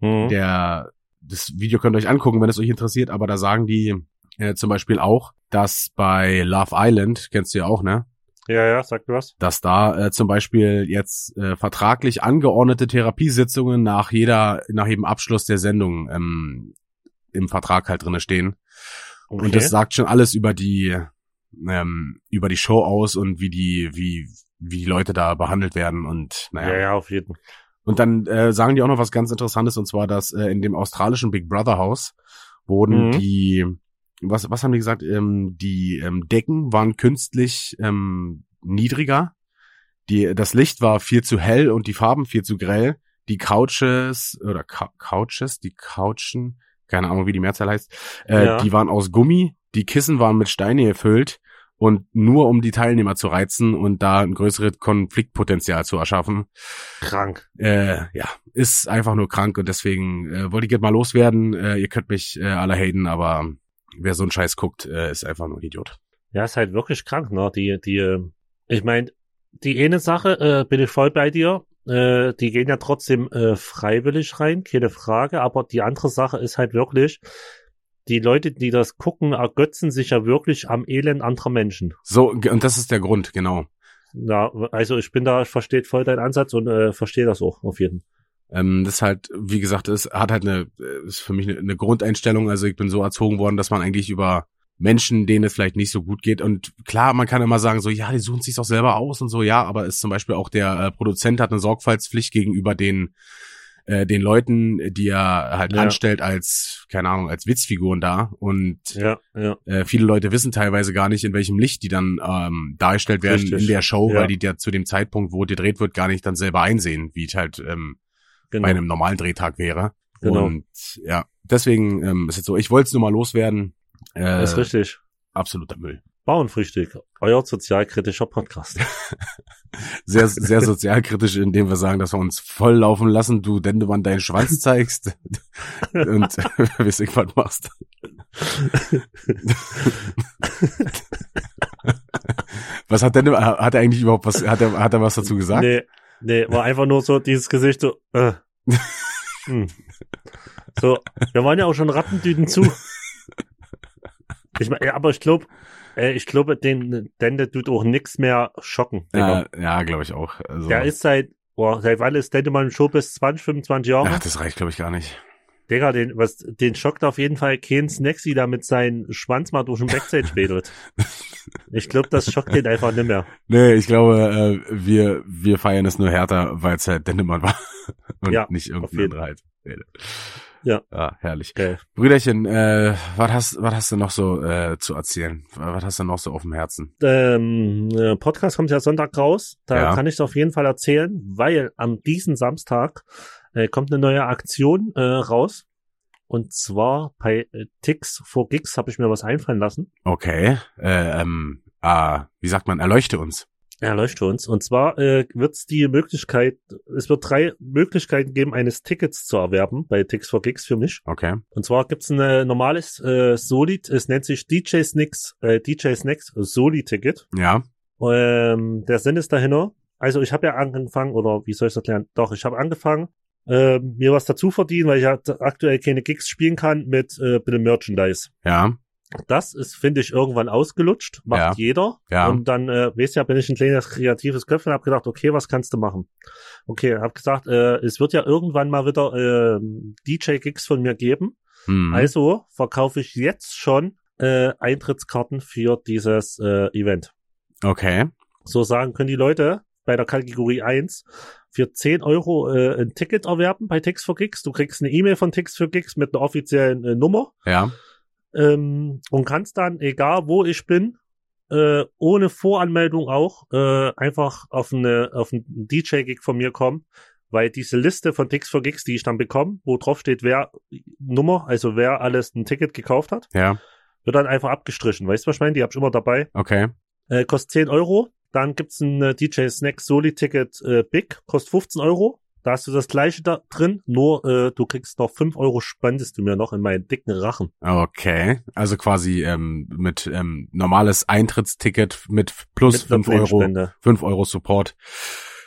Mhm. Der, das Video könnt ihr euch angucken, wenn es euch interessiert, aber da sagen die äh, zum Beispiel auch, dass bei Love Island, kennst du ja auch, ne? Ja, ja, sag du was. Dass da äh, zum Beispiel jetzt äh, vertraglich angeordnete Therapiesitzungen nach jeder, nach jedem Abschluss der Sendung ähm, im Vertrag halt drinne stehen. Okay. Und das sagt schon alles über die ähm, über die Show aus und wie die wie wie die Leute da behandelt werden und naja. ja, ja, auf jeden. Und dann äh, sagen die auch noch was ganz Interessantes und zwar, dass äh, in dem australischen Big Brother Haus wurden Mhm. die was was haben die gesagt? Ähm, die ähm, Decken waren künstlich ähm, niedriger. Die das Licht war viel zu hell und die Farben viel zu grell. die Couches oder Cou- Couches, die Couchen, keine Ahnung, wie die Mehrzahl heißt, äh, Ja. die waren aus Gummi, die Kissen waren mit Steine gefüllt und nur um die Teilnehmer zu reizen und da ein größeres Konfliktpotenzial zu erschaffen. Krank. Äh, ja, ist einfach nur krank und deswegen äh, wollte ich jetzt mal loswerden. Äh, ihr könnt mich äh, alle haten, aber wer so einen Scheiß guckt, äh, ist einfach nur ein Idiot. Ja, ist halt wirklich krank, ne? Die, die, äh, ich meine, die eine Sache, äh, bin ich voll bei dir. Äh, die gehen ja trotzdem äh, freiwillig rein, keine Frage. Aber die andere Sache ist halt wirklich, die Leute, die das gucken, ergötzen sich ja wirklich am Elend anderer Menschen. So, und das ist der Grund, genau. Ja, also ich bin da, ich verstehe voll deinen Ansatz und äh, verstehe das auch auf jeden Ähm, das ist halt, wie gesagt, es hat halt eine, äh, ist für mich eine, eine Grundeinstellung. Also ich bin so erzogen worden, dass man eigentlich über Menschen, denen es vielleicht nicht so gut geht. Und klar, man kann immer sagen, so, ja, die suchen sich auch selber aus und so, ja, aber ist zum Beispiel auch der äh, Produzent hat eine Sorgfaltspflicht gegenüber den, äh, den Leuten, die er halt Ja. anstellt als, keine Ahnung, als Witzfiguren da. Und Ja, ja. äh, viele Leute wissen teilweise gar nicht, in welchem Licht die dann ähm, dargestellt werden Richtig. in der Show, weil die ja zu dem Zeitpunkt, wo gedreht wird, gar nicht dann selber einsehen, wie es halt ähm, Genau. bei einem normalen Drehtag wäre. Genau. Und ja, deswegen ähm, ist jetzt so, ich wollte es nur mal loswerden. Äh, das ist richtig. absoluter Müll. Bauernfrühstück, euer sozialkritischer Podcast. Sehr, sehr sozialkritisch, indem wir sagen, dass wir uns voll laufen lassen, du Dendemann deinen Schwanz zeigst und wisst ihr was machst. was hat Dendemann, hat er eigentlich überhaupt was, hat er, hat er was dazu gesagt? Nee, nee, war einfach nur so dieses Gesicht so, äh. hm. So, wir waren ja auch schon Rattentüten zu. Ich mein, ja, aber ich glaube, äh, ich glaube, den, den der tut auch nix mehr schocken. Ja, ja glaube ich auch. Also, Der ist seit, boah, seit wann ist Dendemann schon bis 20, 25 Jahre? ach, das reicht, glaube ich, gar nicht. Digga, den, was, den schockt auf jeden Fall kein Snacksy, da mit seinem Schwanz mal durch den Backstage wedelt. Ich glaube, das schockt den einfach nicht mehr. Nee, ich glaube, äh, wir, wir feiern es nur härter, weil es halt Dendemann war. Und Ja, nicht jeden anderer halt. Ja. Ja, herrlich. Geil. Brüderchen, äh, was hast, was hast du noch so äh, zu erzählen? Was hast du noch so auf dem Herzen? ähm, äh, Podcast kommt ja Sonntag raus. Da Ja. kann ich es auf jeden Fall erzählen, weil am diesen Samstag äh, kommt eine neue Aktion äh, raus. Und zwar bei äh, Tix for Gigs habe ich mir was einfallen lassen. Okay. Äh, ähm, ah, wie sagt man, erleuchte uns. Er leuchtet uns. Und zwar äh, wird es die Möglichkeit, es wird drei Möglichkeiten geben, eines Tickets zu erwerben bei Tix for Gigs für mich. Okay. Und zwar gibt's ein äh, normales äh, Solid, es nennt sich DJ Snacks, äh, DJ Snacks Soli-Ticket. Ja. Ähm, der Sinn ist dahinter. Also ich habe ja angefangen, oder wie soll ich das erklären? Doch, ich habe angefangen, ähm, mir was dazu verdienen, weil ich ja aktuell keine Gigs spielen kann mit äh, bitte Merchandise. Ja. Das ist, finde ich, irgendwann ausgelutscht. Macht Ja. jeder. Ja. Und dann, äh, weißt ja, bin ich ein kleines kreatives Köpfchen und habe gedacht, okay, was kannst du machen? Okay, habe gesagt, äh, es wird ja irgendwann mal wieder äh, DJ-Gigs von mir geben. Hm. Also verkaufe ich jetzt schon äh, Eintrittskarten für dieses äh, Event. Okay. So sagen können die Leute bei der Kategorie 1 für 10 Euro äh, ein Ticket erwerben bei Tix for Gigs. Du kriegst eine E-Mail von Tix for Gigs mit einer offiziellen äh, Nummer Ja. ähm, und kannst dann, egal wo ich bin, äh, ohne Voranmeldung auch, äh, einfach auf eine auf einen DJ-Gig von mir kommen, weil diese Liste von Tix for Gigs, die ich dann bekomme, wo drauf steht, wer Nummer, also wer alles ein Ticket gekauft hat, Ja. wird dann einfach abgestrichen. Weißt du, was ich meine? Die hab ich immer dabei. Okay. Äh, kostet 10 Euro. Dann gibt's ein äh, DJ Snack Soli Ticket äh, Big, kostet 15 Euro. Da hast du das gleiche da drin, nur äh, du kriegst noch 5 Euro, spendest du mir noch in meinen dicken Rachen. Okay. Also quasi ähm, mit ähm, normales Eintrittsticket mit plus Mit 5 Euro, Spende. 5 Euro Support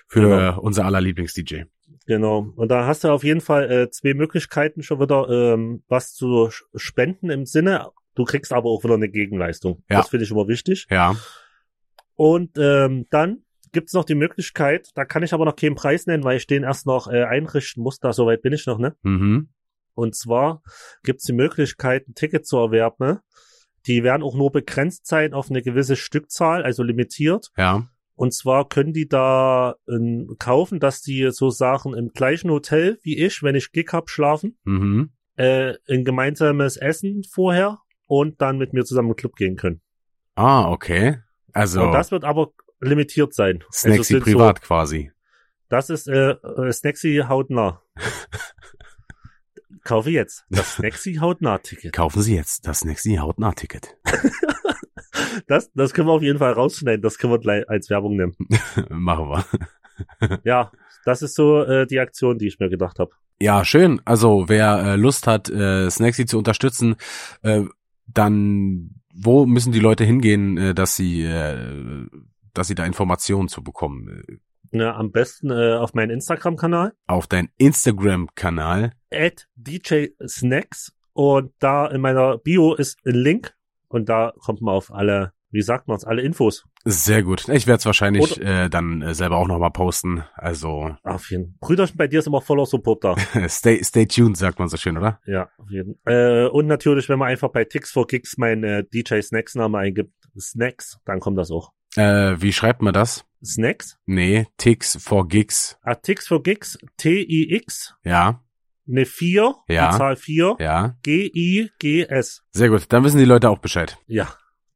für Genau. unser aller Lieblings-DJ. Genau. Und da hast du auf jeden Fall äh, zwei Möglichkeiten schon wieder, ähm, was zu spenden im Sinne. Du kriegst aber auch wieder eine Gegenleistung. Ja. Das finde ich immer wichtig. Ja. Und ähm, dann gibt's noch die Möglichkeit, da kann ich aber noch keinen Preis nennen, weil ich den erst noch äh, einrichten muss. Da soweit bin ich noch, ne? Mhm. Und zwar gibt's die Möglichkeit, ein Ticket zu erwerben. Die werden auch nur begrenzt sein auf eine gewisse Stückzahl, also limitiert. Ja. Und zwar können die da äh, kaufen, dass die so Sachen im gleichen Hotel wie ich, wenn ich Gig hab, schlafen, Mhm. äh, ein gemeinsames Essen vorher und dann mit mir zusammen im Club gehen können. Ah, okay. Also Und das wird aber limitiert sein. Snacksy also es sind privat quasi. Das ist äh, äh, Snacksy hautnah. Kaufe jetzt das Snacksy hautnah Ticket. Kaufen Sie jetzt das Nexi hautnah Ticket. Das, das können wir auf jeden Fall rausschneiden. Das können wir gleich als Werbung nehmen. Machen wir. Ja, das ist so äh, die Aktion, die ich mir gedacht habe. Ja, schön. Also wer äh, Lust hat, äh, Snacksy zu unterstützen, äh, dann wo müssen die Leute hingehen, äh, dass sie, äh, dass sie da Informationen zu bekommen? Ja, am besten äh, auf meinen Instagram-Kanal Auf dein Instagram-Kanal. at DJ Snacks und da in meiner Bio ist ein Link und da kommt man auf alle, wie sagt man es, alle Infos. Sehr gut. Ich werde es wahrscheinlich äh, dann äh, selber auch nochmal posten. Also Auf jeden Brüderchen, bei dir ist immer voller Support da. stay, stay tuned, sagt man so schön, oder? Ja, auf jeden äh, Und natürlich, wenn man einfach bei Tix for Gigs mein äh, DJ Snacks Name eingibt, Snacks, dann kommt das auch. Äh, wie schreibt man das? Snacks? Nee, Ticks for Gigs. Ah, Tix for Gigs, T-I-X, Ja, eine 4, Ja. die Zahl 4, ja. G-I-G-S. Sehr gut. Dann wissen die Leute auch Bescheid. Ja.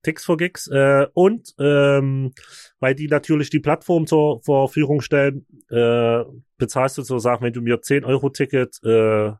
Tix for Gigs. Äh, und ähm, weil die natürlich die Plattform zur Verfügung stellen, äh, bezahlst du sozusagen, wenn du mir 10 Euro Ticket äh,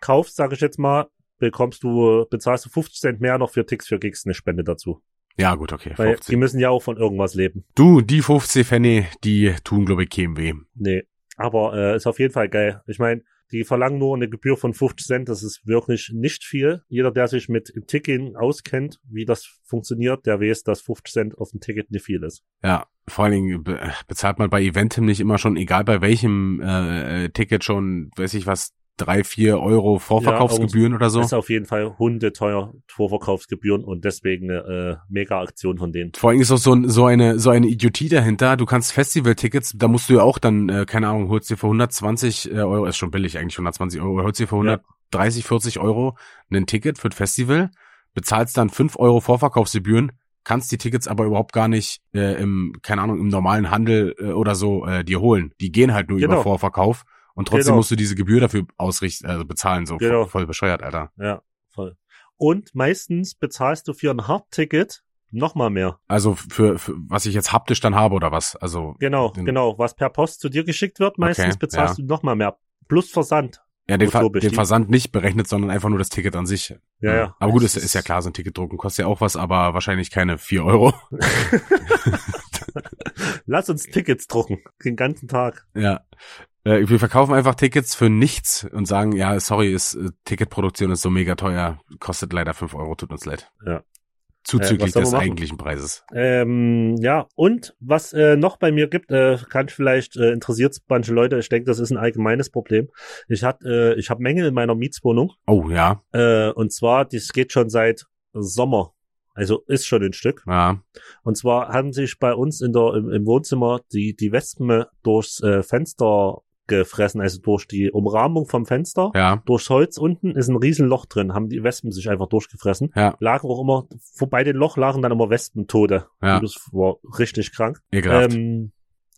kaufst, sage ich jetzt mal, bekommst du, bezahlst du 50 Cent mehr noch für Tix for Gigs eine Spende dazu. Ja, gut, okay. Weil 50. die müssen ja auch von irgendwas leben. Du, die 50 Pfennig, die tun, glaube ich, keinem weh. Nee. Aber äh, ist auf jeden Fall geil. Ich meine, die verlangen nur eine Gebühr von 50 Cent. Das ist wirklich nicht viel. Jeder, der sich mit Ticketing auskennt, wie das funktioniert, der weiß, dass 50 Cent auf dem Ticket nicht viel ist. Ja, vor allen Dingen be bezahlt man bei Eventim nicht immer schon, egal bei welchem äh, äh, Ticket schon, weiß ich was, drei, vier Euro Vorverkaufsgebühren oder so. Ist auf jeden Fall hundeteuer Vorverkaufsgebühren und deswegen eine äh, Mega-Aktion von denen. Vor allem ist auch so, ein, so eine so eine Idiotie dahinter. Du kannst Festival-Tickets, da musst du ja auch dann, äh, keine Ahnung, holst dir für 120 äh, Euro, ist schon billig eigentlich, 120 Euro, holst dir für 130, 40 Euro ein Ticket für ein Festival, bezahlst dann 5 Euro Vorverkaufsgebühren, kannst die Tickets aber überhaupt gar nicht äh, im, keine Ahnung, im normalen Handel äh, oder so äh, dir holen. Die gehen halt nur Genau. über Vorverkauf und trotzdem Genau. musst du diese Gebühr dafür ausrichten, also bezahlen, so Genau. voll, voll bescheuert, Alter. Ja, voll. Und meistens bezahlst du für ein Hardticket noch mal mehr. Also für, für was ich jetzt haptisch dann habe oder was? Also Genau, genau. Was per Post zu dir geschickt wird, meistens Okay, bezahlst ja. du noch mal mehr. Plus Versand. Ja, den, Ver den Versand nicht berechnet, sondern einfach nur das Ticket an sich. Ja, ja. Aber gut, Es ist, ist ja klar, so ein Ticket drucken kostet ja auch was, aber wahrscheinlich keine vier Euro. Lass uns Tickets drucken. Den ganzen Tag. ja. Äh, wir verkaufen einfach Tickets für nichts und sagen, ja, sorry, ist, äh, Ticketproduktion ist so mega teuer, kostet leider fünf Euro, tut uns leid. Ja. Zuzüglich Äh, des eigentlichen Preises. Ähm, ja, und was äh, noch bei mir gibt, äh, kann vielleicht äh, interessiert manche Leute. Ich denke, das ist ein allgemeines Problem. Ich hat, äh, ich habe Mängel in meiner Mietswohnung. Oh, ja, Äh, und zwar, das geht schon seit Sommer. Also ist schon ein Stück. ja, Und zwar haben sich bei uns in der, im, im Wohnzimmer die, die Wespen durchs äh, Fenster gefressen, also durch die Umrahmung vom Fenster. ja, Durchs Holz unten ist ein Riesenloch drin, haben die Wespen sich einfach durchgefressen. ja, Lagen auch immer, vorbei den Loch lagen dann immer Wespentote. Ja. Das war richtig krank. ekelhaft. Ähm,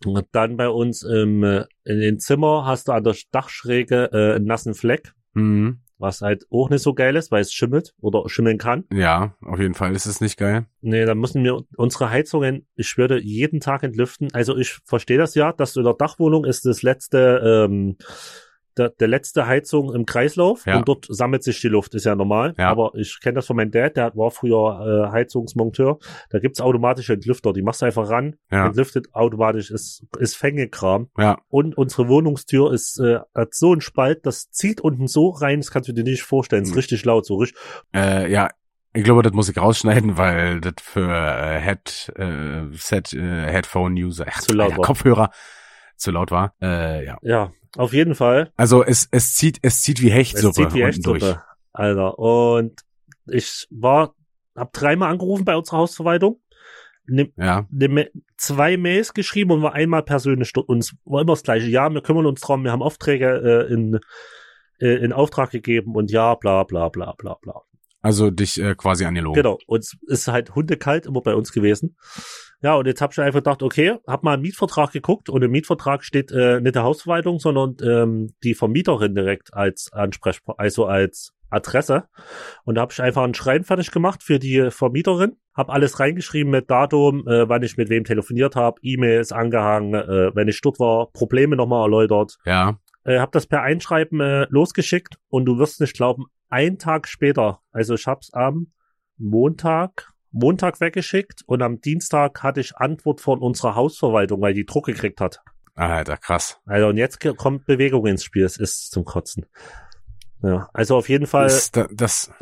und dann bei uns im, äh, in den Zimmer hast du an der Dachschräge äh, einen nassen Fleck, mhm. Was halt auch nicht so geil ist, weil es schimmelt oder schimmeln kann. Ja, auf jeden Fall ist es nicht geil. Nee, da müssen wir unsere Heizungen, ich würde jeden Tag entlüften. Also ich verstehe das ja, dass in der Dachwohnung ist das letzte, ähm, der, der letzte Heizung im Kreislauf Ja. und dort sammelt sich die Luft, ist ja normal. Ja. Aber ich kenne das von meinem Dad, der war früher äh, Heizungsmonteur. Da gibt's automatische Entlüfter, die machst du einfach ran, Ja, entlüftet automatisch, ist, ist Fängekram. ja, Und unsere Wohnungstür ist äh, hat so einen Spalt, das zieht unten so rein, das kannst du dir nicht vorstellen. Ist Mhm. richtig laut, so richtig. äh, ja. Ich glaube, das muss ich rausschneiden, weil das für äh, Head, äh, Set, äh, Headphone-User. Kopfhörer zu laut war. Äh, ja. Ja, auf jeden Fall. Also es, es zieht, es zieht wie Es Hechtsuppe zieht wie unten durch. Alter. Und ich war, hab dreimal angerufen bei unserer Hausverwaltung, ne, Ja, ne, zwei Mails geschrieben und war einmal persönlich es war immer das gleiche. Ja, wir kümmern uns drum, wir haben Aufträge äh, in, äh, in Auftrag gegeben und ja, bla bla bla bla bla. also dich äh, quasi angelogen. Genau. Und es ist halt hundekalt immer bei uns gewesen. Ja, und jetzt hab ich einfach gedacht, okay, hab mal einen Mietvertrag geguckt und im Mietvertrag steht äh, nicht der Hausverwaltung, sondern ähm, die Vermieterin direkt als Ansprechpartner, also als Adresse. Und da habe ich einfach ein Schreiben fertig gemacht für die Vermieterin. Habe alles reingeschrieben mit Datum, äh, wann ich mit wem telefoniert habe, E-Mails angehangen, äh, wenn ich dort war, Probleme nochmal erläutert. Ja. Äh, habe das per Einschreiben äh, losgeschickt und du wirst nicht glauben, ein Tag später, also ich hab's am Montag, Montag weggeschickt und am Dienstag hatte ich Antwort von unserer Hausverwaltung, weil die Druck gekriegt hat. Alter, krass. Also und jetzt kommt Bewegung ins Spiel, es ist zum Kotzen. Ja, also auf jeden Fall. Das, da- das,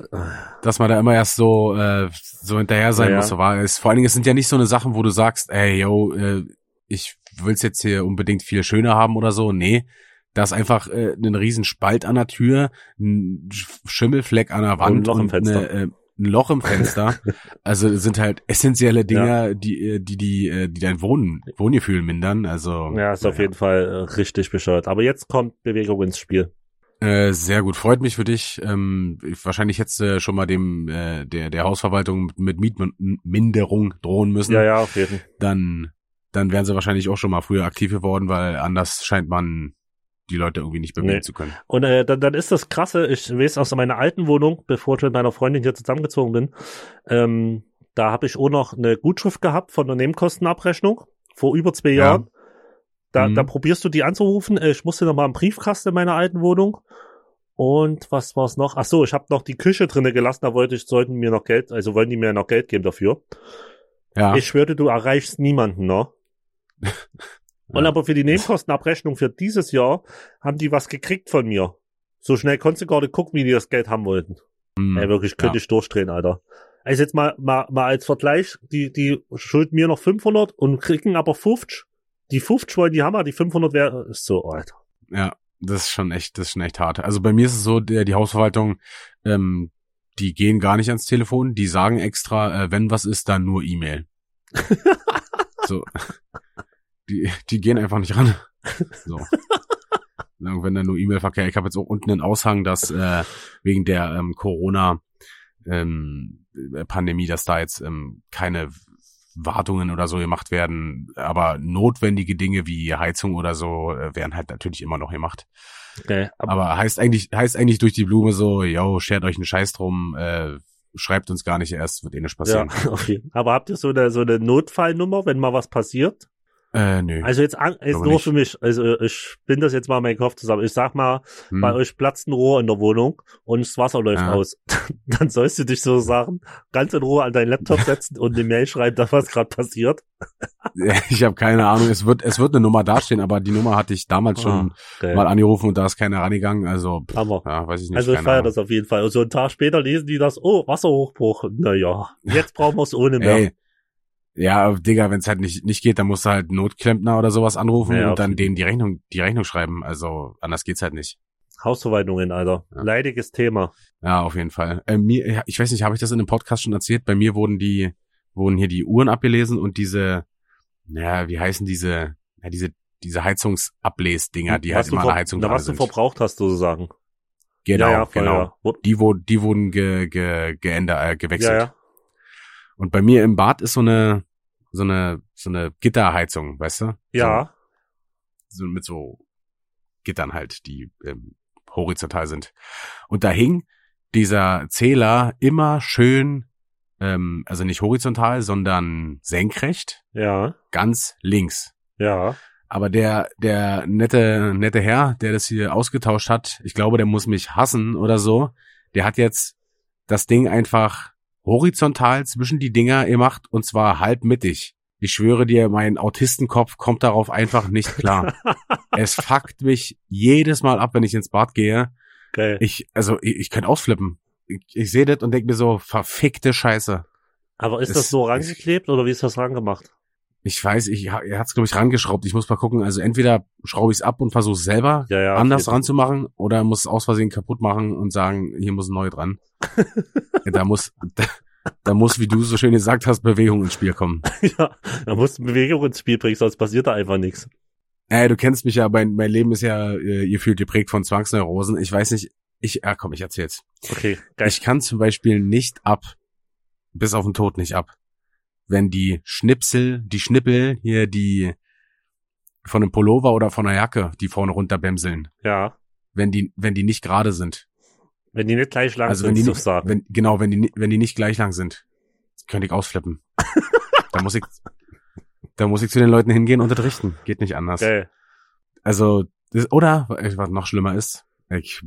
dass man da immer erst so, äh, so hinterher sein Ja, muss, so war es. Vor allen Dingen, es sind ja nicht so eine Sachen, wo du sagst, ey, yo, äh, ich will's jetzt hier unbedingt viel schöner haben oder so. Nee. Da ist einfach äh, ein riesen Spalt an der Tür, ein Sch- Schimmelfleck an der Wand ein Loch im Fenster. Eine, äh, ein Loch im Fenster. also sind halt essentielle Dinge, die, äh, die, die, äh, die dein Wohnen, Wohngefühl mindern. Also ja, ist auf jeden Fall äh, richtig bescheuert. Aber jetzt kommt Bewegung ins Spiel. Äh, sehr gut, freut mich für dich. Ähm, ich- wahrscheinlich hättest du schon mal dem äh, der der Hausverwaltung mit Mietminderung drohen müssen. Ja, ja, auf jeden Fall. Dann dann wären sie wahrscheinlich auch schon mal früher aktiv geworden, weil anders scheint man die Leute irgendwie nicht bewegen Nee. zu können. Und äh, dann, dann ist das krasse, ich weiß aus meiner alten Wohnung, bevor ich mit meiner Freundin hier zusammengezogen bin, ähm, da habe ich auch noch eine Gutschrift gehabt von der Nebenkostenabrechnung vor über zwei Ja. Jahren. Da, Mhm. da probierst du die anzurufen. Äh, Ich musste noch mal einen Briefkasten in meiner alten Wohnung. Und was war's noch? Ach so, ich habe noch die Küche drinne gelassen. Da wollte ich, sollten mir noch Geld, also wollen die mir noch Geld geben dafür. Ja. Ich schwöre, du erreichst niemanden, ne? Und aber für die Nebenkostenabrechnung für dieses Jahr haben die was gekriegt von mir. So schnell konntest du gar nicht gucken, wie die das Geld haben wollten. Hm. Ey, wirklich, könnte Ja. ich durchdrehen, Alter. Also jetzt mal, mal, mal als Vergleich, die, die schulden mir noch 500 und kriegen aber 50. Die 50 wollen die Hammer, die 500 wäre, ist so, Alter. Ja, das ist schon echt, das ist schon echt hart. Also bei mir ist es so, der, die Hausverwaltung, ähm, die gehen gar nicht ans Telefon, die sagen extra, äh, wenn was ist, dann nur E-Mail. so. Die, die gehen einfach nicht ran. So. Wenn dann nur E-Mail-Verkehr. Ich habe jetzt auch unten einen Aushang, dass äh, wegen der ähm, Corona ähm, Pandemie, dass da jetzt ähm, keine Wartungen oder so gemacht werden, aber notwendige Dinge wie Heizung oder so äh, werden halt natürlich immer noch gemacht. Okay, aber, Aber heißt eigentlich, heißt eigentlich durch die Blume so, yo, schert euch einen Scheiß drum, äh, schreibt uns gar nicht erst, wird eh nicht ja, passieren. auf jeden Aber habt ihr so eine, so eine Notfallnummer, wenn mal was passiert? Äh, nö. Also jetzt, jetzt nur nicht. für mich. Also ich bin das jetzt mal in meinen Kopf zusammen. Ich sag mal, Hm. bei euch platzt ein Rohr in der Wohnung und das Wasser läuft Ja. aus. Dann sollst du dich so sagen, ganz in Ruhe an deinen Laptop setzen und eine Mail schreiben, dass was gerade passiert. Ich habe keine Ahnung. Es wird, es wird eine Nummer dastehen, aber die Nummer hatte ich damals schon Okay. mal angerufen und da ist keiner rangegangen. Also, pff, ja, weiß ich nicht. Also ich feiere das auf jeden Fall. Und so einen Tag später lesen die das, oh, Wasserhochbruch. Naja, jetzt brauchen wir es ohne mehr. Ey, ja, Digga, wenn es halt nicht, nicht geht, dann musst du halt Notklempner oder sowas anrufen Ja, und dann denen die Rechnung, die Rechnung schreiben. Also anders geht's halt nicht. Hausverwaltungen, Alter. Ja. Leidiges Thema. Ja, auf jeden Fall. Äh, mir, ich weiß nicht, habe ich das in dem Podcast schon erzählt? Bei mir wurden die, wurden hier die Uhren abgelesen und diese, naja, wie heißen diese, ja, diese, diese Heizungsablesdinger, die halt was du immer an der Heizung dran was du sind. verbraucht hast, sozusagen. Genau, ja, ja, voll, genau. Ja. Die, wo, die wurden ge, ge, geändert, äh, gewechselt. ja, ja. Und bei mir im Bad ist so eine, so eine, so eine Gitterheizung, weißt du? Ja, So, so mit so Gittern halt, die ähm, horizontal sind. Und da hing dieser Zähler immer schön, ähm, also nicht horizontal, sondern senkrecht, ja, ganz links. ja. Aber der, der nette, nette Herr, der das hier ausgetauscht hat, ich glaube, der muss mich hassen oder so. Der hat jetzt das Ding einfach horizontal zwischen die Dinger gemacht und zwar halb mittig. Ich schwöre dir, mein Autistenkopf kommt darauf einfach nicht klar. es fuckt mich jedes Mal ab, wenn ich ins Bad gehe. Geil. Ich, also, ich, ich könnte ausflippen. Ich, ich sehe das und denke mir so, verfickte Scheiße. Aber ist es- das so rangeklebt oder wie ist das rangemacht? Ich weiß, ich, er hat's glaube ich rangeschraubt. Ich muss mal gucken. Also entweder schraube ich es ab und versuche es selber Ja, ja. anders jeden ranzumachen oder muss es aus Versehen kaputt machen und sagen, hier muss ein neu dran. da muss, da, da muss, wie du so schön gesagt hast, Bewegung ins Spiel kommen. Ja, da musst du Bewegung ins Spiel bringen, sonst passiert da einfach nichts. Ey, du kennst mich ja, mein, mein Leben ist ja äh, gefühlt geprägt von Zwangsneurosen. Ich weiß nicht, ich, ah, komm, ich erzähl's. Okay, geil. Ich kann zum Beispiel nicht ab, bis auf den Tod nicht ab, wenn die Schnipsel, die Schnippel hier, die von einem Pullover oder von einer Jacke, die vorne runterbämseln, ja. wenn die, wenn die nicht gerade sind. Wenn die nicht gleich lang Also sind, wenn die so nicht, sagen. wenn, genau, wenn die, wenn die nicht gleich lang sind, könnte ich ausflippen. da muss ich, da muss ich zu den Leuten hingehen und unterrichten. Geht nicht anders. Geil. Also, das, oder, was noch schlimmer ist, ich,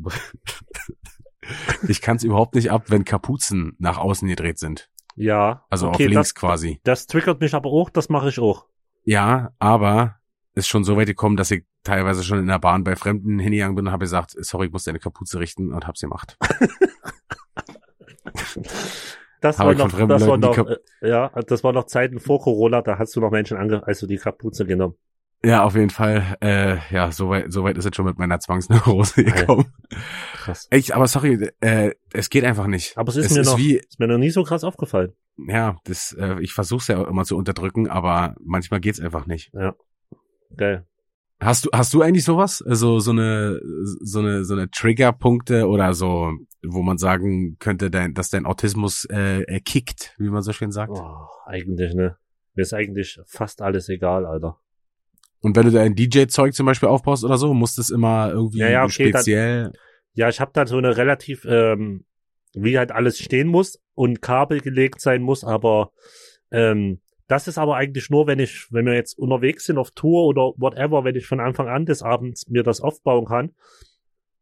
ich kann es überhaupt nicht ab, wenn Kapuzen nach außen gedreht sind. Ja. Also okay, auf links das, quasi. das triggert mich aber auch, das mache ich auch. Ja, aber ist schon so weit gekommen, dass ich teilweise schon in der Bahn bei Fremden hingegangen bin und habe gesagt, sorry, ich muss deine Kapuze richten und hab's gemacht. Das Habe war noch, das war Leuten noch, äh, ja, das war noch Zeiten vor Corona, da hast du noch Menschen ange, also die Kapuze genommen. Ja, auf jeden Fall. Äh, ja, soweit so weit ist es schon mit meiner Zwangsneurose gekommen. Krass. Echt, aber sorry, äh, es geht einfach nicht. Aber es ist es mir ist noch, wie, ist mir noch nie so krass aufgefallen. ja, das, äh, ich versuch's ja immer zu unterdrücken, aber manchmal geht's einfach nicht. Geil. Hast du, hast du eigentlich sowas? Also so eine, so eine, so eine Triggerpunkte oder so, wo man sagen könnte, dein, dass dein Autismus äh, kickt, wie man so schön sagt? Oh, eigentlich, ne. Mir ist eigentlich fast alles egal, Alter. Und wenn du dein DJ-Zeug zum Beispiel aufbaust oder so, muss das immer irgendwie Ja, ja, okay, dann- speziell. Ja, ich habe da so eine relativ, ähm, wie halt alles stehen muss und Kabel gelegt sein muss, aber ähm, das ist aber eigentlich nur, wenn ich, wenn wir jetzt unterwegs sind auf Tour oder whatever, wenn ich von Anfang an des Abends mir das aufbauen kann,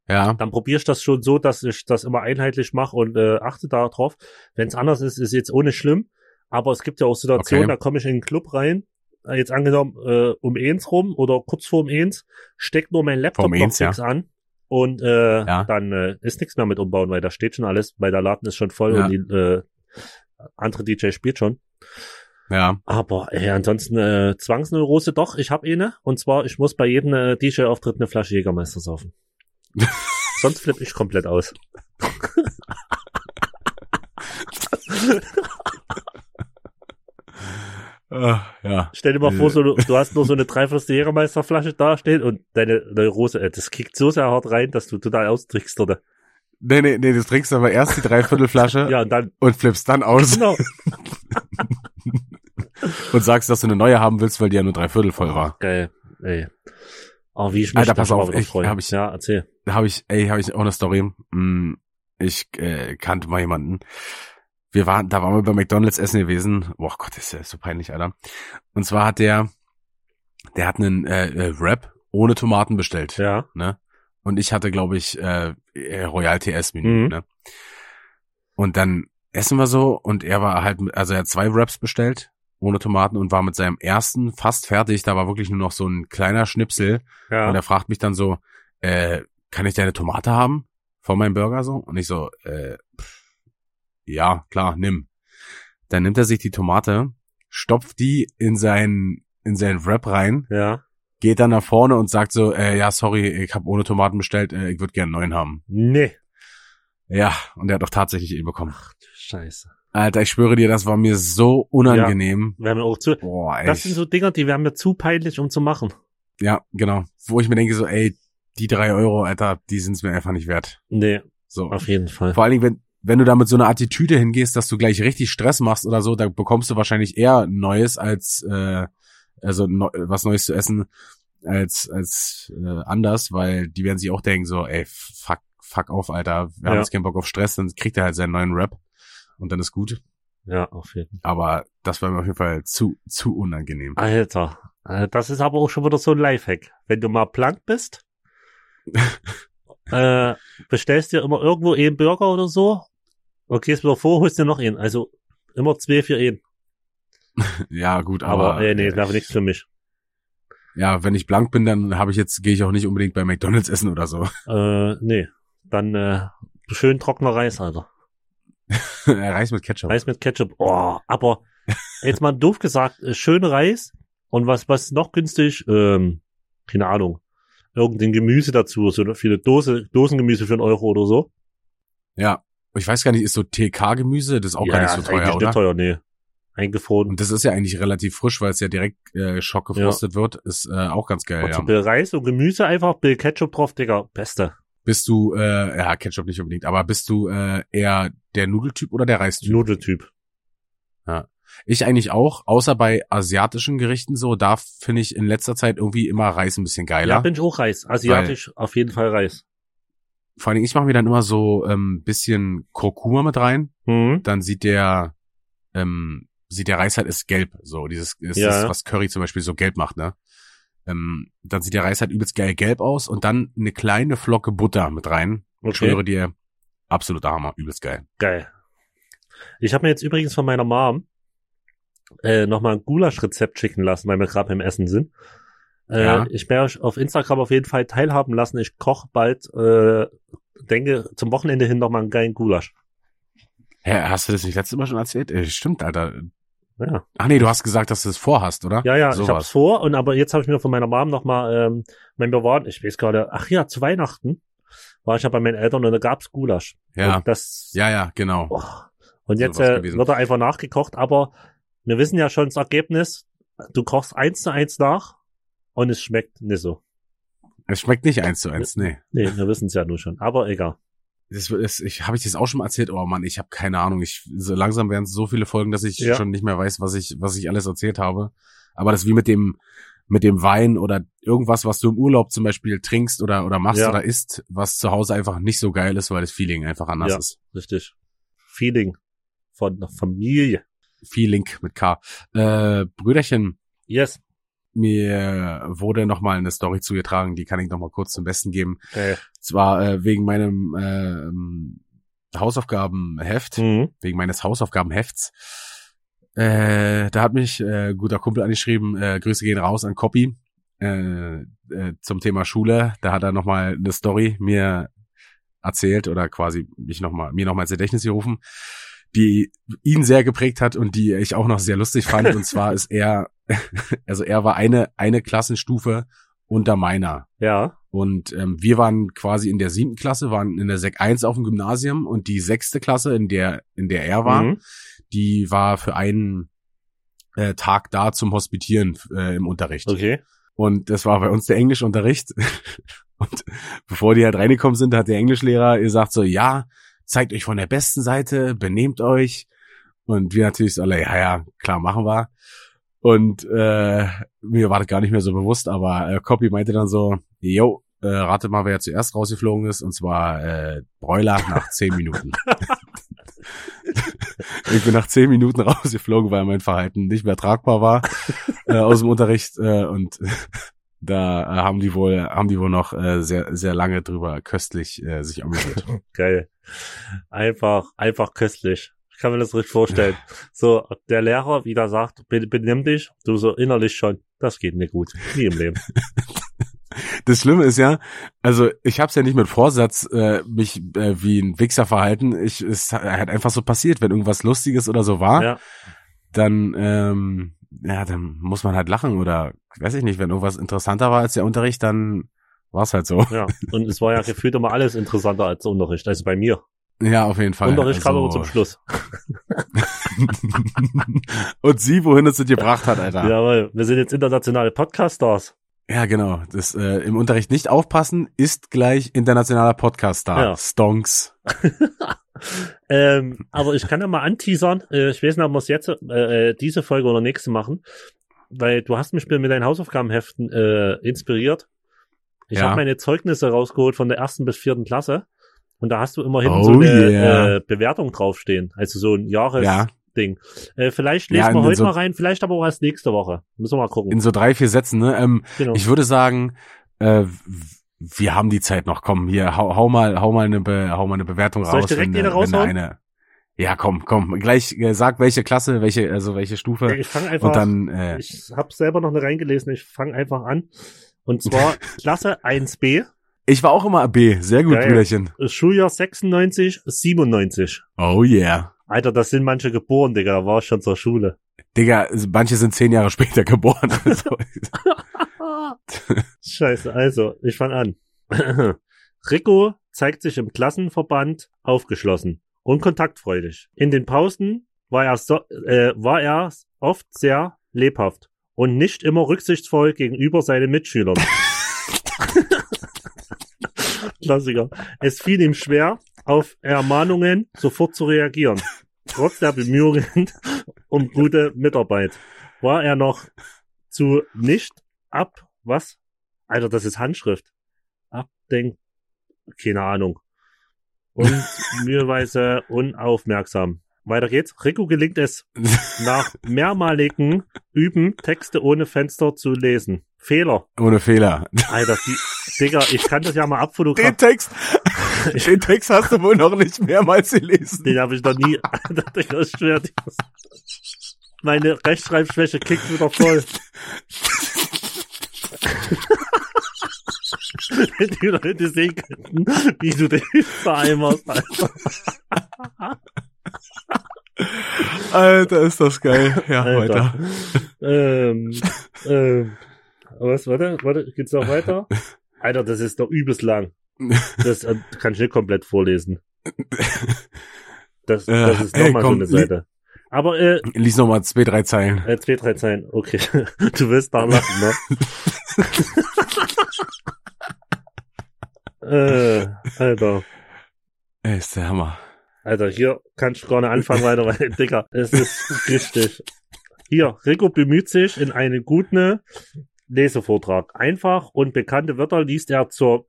Ja, dann probiere ich das schon so, dass ich das immer einheitlich mache und äh, achte darauf. Wenn es anders ist, ist jetzt ohne schlimm. Aber es gibt ja auch Situationen, Okay. da komme ich in den Club rein, jetzt angenommen äh, um eins rum oder kurz vor um eins, steckt nur mein Laptop um noch eins, ja. nichts an und äh, Ja. dann äh, ist nichts mehr mit umbauen, weil da steht schon alles, weil der Laden ist schon voll Ja. und die äh, andere DJ spielt schon. ja. Aber ey, ansonsten äh, Zwangsneurose doch, ich habe eine und zwar ich muss bei jedem äh, DJ-Auftritt eine Flasche Jägermeister saufen. Sonst flippe ich komplett aus. Äh, ja. Stell dir mal Äh. vor, so, du hast nur so eine Dreiviertel Jägermeisterflasche da stehen und deine Neurose, äh, das kickt so sehr hart rein, dass du total austrickst, oder? Nee, nee, nee, du trinkst aber erst die Dreiviertelflasche Ja, und dann, und flippst dann aus genau. und sagst, dass du eine neue haben willst, weil die ja nur dreiviertel voll war. Geil, ey. Oh, wie ich mich Alter, da pass auf, ich- hab ich- ja, erzähl. Da habe ich, ey, habe ich auch eine Story. Hm, Ich äh, kannte mal jemanden. Wir waren, da waren wir bei McDonalds essen gewesen. Boah Gott, das ist ja so peinlich, Alter. Und zwar hat der, der hat einen äh, äh, Wrap ohne Tomaten bestellt. Ja, ne? Und ich hatte, glaube ich, äh, äh, Royal TS Menü, Mhm. ne? Und dann essen wir so und er war halt, also er hat zwei Wraps bestellt ohne Tomaten und war mit seinem ersten fast fertig. Da war wirklich nur noch so ein kleiner Schnipsel und ja. er fragt mich dann so, äh, kann ich deine Tomate haben von meinem Burger so? Und ich so, äh, pff, ja, klar, nimm. Dann nimmt er sich die Tomate, stopft die in seinen in seinen Wrap rein, Ja. geht dann nach vorne und sagt so, äh, ja, sorry, ich habe ohne Tomaten bestellt, äh, ich würde gerne neuen haben. Nee. Ja, und er hat auch tatsächlich eh bekommen. Ach du Scheiße. Alter, ich schwöre dir, das war mir so unangenehm. Wir ja auch zu, Boah, ey. das sind so Dinger, die wären mir zu peinlich, um zu machen. ja, genau. Wo ich mir denke so, ey, die drei Euro, Alter, die sind's mir einfach nicht wert. Nee, So. auf jeden Fall. Vor allen Dingen, wenn, wenn du da mit so einer Attitüde hingehst, dass du gleich richtig Stress machst oder so, da bekommst du wahrscheinlich eher Neues als äh, also neu, was Neues zu essen als als äh, anders, weil die werden sich auch denken so, ey, fuck, fuck auf, Alter, wir haben Ja. jetzt keinen Bock auf Stress, dann kriegt er halt seinen neuen Rap und dann ist gut. Ja, auf jeden Fall. Aber das war mir auf jeden Fall zu zu unangenehm. Alter, äh, das ist aber auch schon wieder so ein Lifehack. Wenn du mal blank bist, äh, bestellst dir immer irgendwo einen Burger oder so und gehst wieder vor, holst dir noch einen. Also immer zwei für einen. Ja, gut, Aber, aber äh, nee, das wäre nichts für mich. ja, wenn ich blank bin, dann habe ich jetzt gehe ich auch nicht unbedingt bei McDonald's essen oder so. Äh, nee. Dann äh, schön trockener Reis, Alter. Reis mit Ketchup. Reis mit Ketchup. Oh, aber jetzt mal doof gesagt, äh, schön Reis und was was noch günstig, ähm, keine Ahnung, irgendein Gemüse dazu, so viele Dose, Dosengemüse für einen Euro oder so. Ja, ich weiß gar nicht, ist so TK-Gemüse, das ist auch gar nicht so teuer, oder? nicht teuer, nee. Eingefroren. Und das ist ja eigentlich relativ frisch, weil es ja direkt äh, schockgefrostet wird. Ist äh, auch ganz geil, Und so ja. Bill Reis und Gemüse einfach, Bill Ketchup drauf, Digga, beste. Bist du, äh, ja, Ketchup nicht unbedingt, aber bist du äh, eher der Nudeltyp oder der Reistyp? Nudeltyp. Ich eigentlich auch, außer bei asiatischen Gerichten so, da finde ich in letzter Zeit irgendwie immer Reis ein bisschen Ja, geiler. bin ich auch Reis. Asiatisch auf jeden Fall Reis. Vor allen Dingen, ich mache mir dann immer so ähm, bisschen Kurkuma mit rein. Mhm. Dann sieht der, ähm, sieht der Reis halt ist gelb. So, dieses ist Ja. das, was Curry zum Beispiel so gelb macht, ne? Ähm, dann sieht der Reis halt übelst geil gelb aus und dann eine kleine Flocke Butter mit rein. Ich Okay. schwöre dir, absoluter Hammer, übelst geil. Geil. Ich habe mir jetzt übrigens von meiner Mom äh, nochmal ein Gulasch-Rezept schicken lassen, weil wir gerade beim Essen sind. Äh, Ja. Ich werde euch auf Instagram auf jeden Fall teilhaben lassen. Ich koche bald, äh, denke, zum Wochenende hin nochmal einen geilen Gulasch. Hä, hast du das nicht letztes Mal schon erzählt? Äh, stimmt, Alter. Ja, Ach nee, du hast gesagt, dass du es vorhast, oder? ja, ja ich Sowas. hab's vor. Und aber jetzt habe ich mir von meiner Mom nochmal, ähm, wenn wir waren, ich weiß gerade, ach ja, zu Weihnachten war ich ja bei meinen Eltern und da gab's Gulasch. Ja. Und das, Ja, ja, genau. Oh. Und So jetzt was äh, wird er einfach nachgekocht, aber wir wissen ja schon das Ergebnis. Du kochst eins zu eins nach und es schmeckt nicht so. Es schmeckt nicht eins zu eins, nee. Nee, wir wissen es ja nur schon. Aber egal. Das, das, ich habe ich das auch schon mal erzählt. Oh Mann, ich habe keine Ahnung. Ich so langsam werden es so viele Folgen, dass ich Ja. schon nicht mehr weiß, was ich was ich alles erzählt habe. Aber das wie mit dem mit dem Wein oder irgendwas, was du im Urlaub zum Beispiel trinkst oder oder machst Ja. oder isst, was zu Hause einfach nicht so geil ist, weil das Feeling einfach anders Ja. ist. Richtig. Feeling von der Familie. Feeling mit K. Äh, Brüderchen, Yes. Mir wurde noch mal eine Story zugetragen, die kann ich noch mal kurz zum Besten geben. Äh, Zwar äh, wegen meinem äh, Hausaufgabenheft. mhm. wegen meines Hausaufgabenhefts. Äh, da hat mich äh, guter Kumpel angeschrieben, äh, Grüße gehen raus an Copy äh, äh, zum Thema Schule. Da hat er nochmal eine Story mir erzählt oder quasi mich noch mal, mir nochmal ins Gedächtnis gerufen, die ihn sehr geprägt hat und die ich auch noch sehr lustig fand. und zwar ist er, also er war eine, eine Klassenstufe unter meiner. Ja. Und ähm, wir waren quasi in der siebten Klasse, waren in der Sek 1 auf dem Gymnasium und die sechste Klasse, in der, in der er war, Mhm. die war für einen äh, Tag da zum Hospitieren äh, im Unterricht. Okay. Und das war bei uns der Englischunterricht. Und bevor die halt reingekommen sind, hat der Englischlehrer gesagt so, ja, zeigt euch von der besten Seite, benehmt euch. Und wir natürlich so alle, ja, ja, klar, machen wir. Und äh, mir war das gar nicht mehr so bewusst, aber äh, Copy meinte dann so, yo, äh, rate mal, wer zuerst rausgeflogen ist, und zwar äh, Broiler nach zehn Minuten. ich bin nach zehn Minuten rausgeflogen, weil mein Verhalten nicht mehr tragbar war äh, aus dem Unterricht äh, und da äh, haben die wohl haben die wohl noch äh, sehr sehr lange drüber köstlich äh, sich amüsiert. Geil. Einfach, einfach köstlich. Ich kann mir das richtig vorstellen. So, der Lehrer wieder sagt, "Be- benimm dich, du so innerlich schon, das geht nicht gut. Nie im Leben. Das Schlimme ist ja, also ich habe es ja nicht mit Vorsatz äh, mich äh, wie ein Wichser verhalten. Ich es hat einfach so passiert, wenn irgendwas Lustiges oder so war, Ja. dann ähm, ja dann muss man halt lachen oder weiß ich nicht, wenn irgendwas interessanter war als der Unterricht, dann war es halt so. Ja. Und es war ja gefühlt immer alles interessanter als Unterricht. Also bei mir. Ja, auf jeden Fall. Unterricht kam Also- aber zum Schluss. Und sie, wohin es das gebracht hat, Alter. Jawohl, wir sind jetzt internationale Podcast-Stars. Ja, genau. Das äh, im Unterricht nicht aufpassen ist gleich internationaler Podcast-Star. Ja. Stonks. ähm, aber ich kann ja mal anteasern. Äh, ich weiß nicht, ob wir es jetzt äh, äh, diese Folge oder nächste machen, weil du hast mich mit deinen Hausaufgabenheften äh, inspiriert. Ich Ja. habe meine Zeugnisse rausgeholt von der ersten bis vierten Klasse und da hast du immerhin Oh so eine yeah. äh, Bewertung draufstehen, also so ein Ja. Jahresding. Äh, vielleicht Ja, lesen wir in heute so- mal rein, vielleicht aber auch erst nächste Woche. Müssen wir mal gucken. In so drei, vier Sätzen, ne? Ähm, genau. Ich würde sagen, äh, wir haben die Zeit noch. Komm, hier, hau, hau mal, hau mal eine, Be hau mal eine Bewertung Soll ich raus. direkt wenn, eine äh, raushauen? eine. Ja, komm, komm. Gleich äh, sag welche Klasse, welche, also welche Stufe. ich fange einfach Und dann, äh, Ich habe selber noch nicht reingelesen. Ich fange einfach an. Und zwar Klasse 1b, ich war auch immer B. Sehr gut, Geil. Brüderchen. Schuljahr 96, 97. Oh yeah. Alter, das sind manche geboren, Digga. Da war ich schon zur Schule. Digga, manche sind zehn Jahre später geboren. Also, Scheiße, also, ich fange an. Rico zeigt sich im Klassenverband aufgeschlossen und kontaktfreudig. In den Pausen war er, so, äh, war er oft sehr lebhaft und nicht immer rücksichtsvoll gegenüber seinen Mitschülern. Klassiker. Es fiel ihm schwer, auf Ermahnungen sofort zu reagieren. Trotz der Bemühungen um gute Mitarbeit war er noch zu nicht ab, was? Alter, das ist Handschrift. Abdenk, keine Ahnung. und müheweise unaufmerksam. Weiter geht's. Rico gelingt es, nach mehrmaligen Üben Texte ohne Fenster zu lesen. Fehler. Ohne Fehler. Alter, die, Digga, ich kann das ja mal Den abfotografieren. Text, den Text hast du wohl noch nicht mehrmals gelesen. Den habe ich noch nie. Alter, Digga, ich schwör dir. Meine Rechtschreibschwäche kickt wieder voll. Wenn die Leute sehen könnten, wie du den vereinbarst, Alter. Alter, ist das geil. Ja, Alter. weiter. Ähm, ähm, was, warte, warte, geht's noch weiter? Alter, das ist doch übelst lang. Das äh, kann ich nicht komplett vorlesen. Das, Äh, das ist nochmal so komm, eine Seite. Aber, äh, Lies noch mal zwei, drei Zeilen. äh, zwei, drei Zeilen. Okay. Du wirst da lachen, ne? äh, Alter. Ey, ist der Hammer. Alter, hier kann ich gar nicht anfangen weiter, weil, Digga, es ist richtig. Hier, Rico bemüht sich in einen guten Lesevortrag. Einfach und bekannte Wörter liest er zur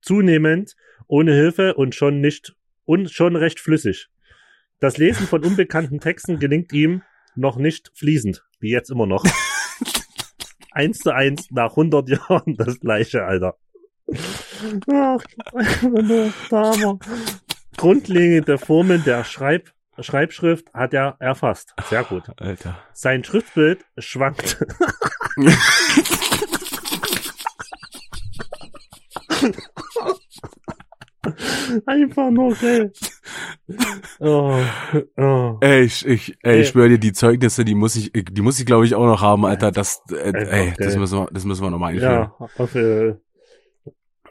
zunehmend ohne Hilfe und schon nicht und schon recht flüssig. Das Lesen von unbekannten Texten gelingt ihm noch nicht fließend, wie jetzt immer noch. eins zu eins nach 100 Jahren das gleiche, Alter. Ach. Grundlegende Formen der Schreib Schreibschrift hat er erfasst. Sehr gut. Alter. Sein Schriftbild schwankt. Einfach nur geil. Oh, oh. Ey, ich, ich, ey, Ey. ich schwöre dir, die Zeugnisse, die muss ich, die muss ich glaube ich auch noch haben, Alter. Das, äh, ey, das müssen wir, das müssen wir noch mal einführen. Ja, auf, äh,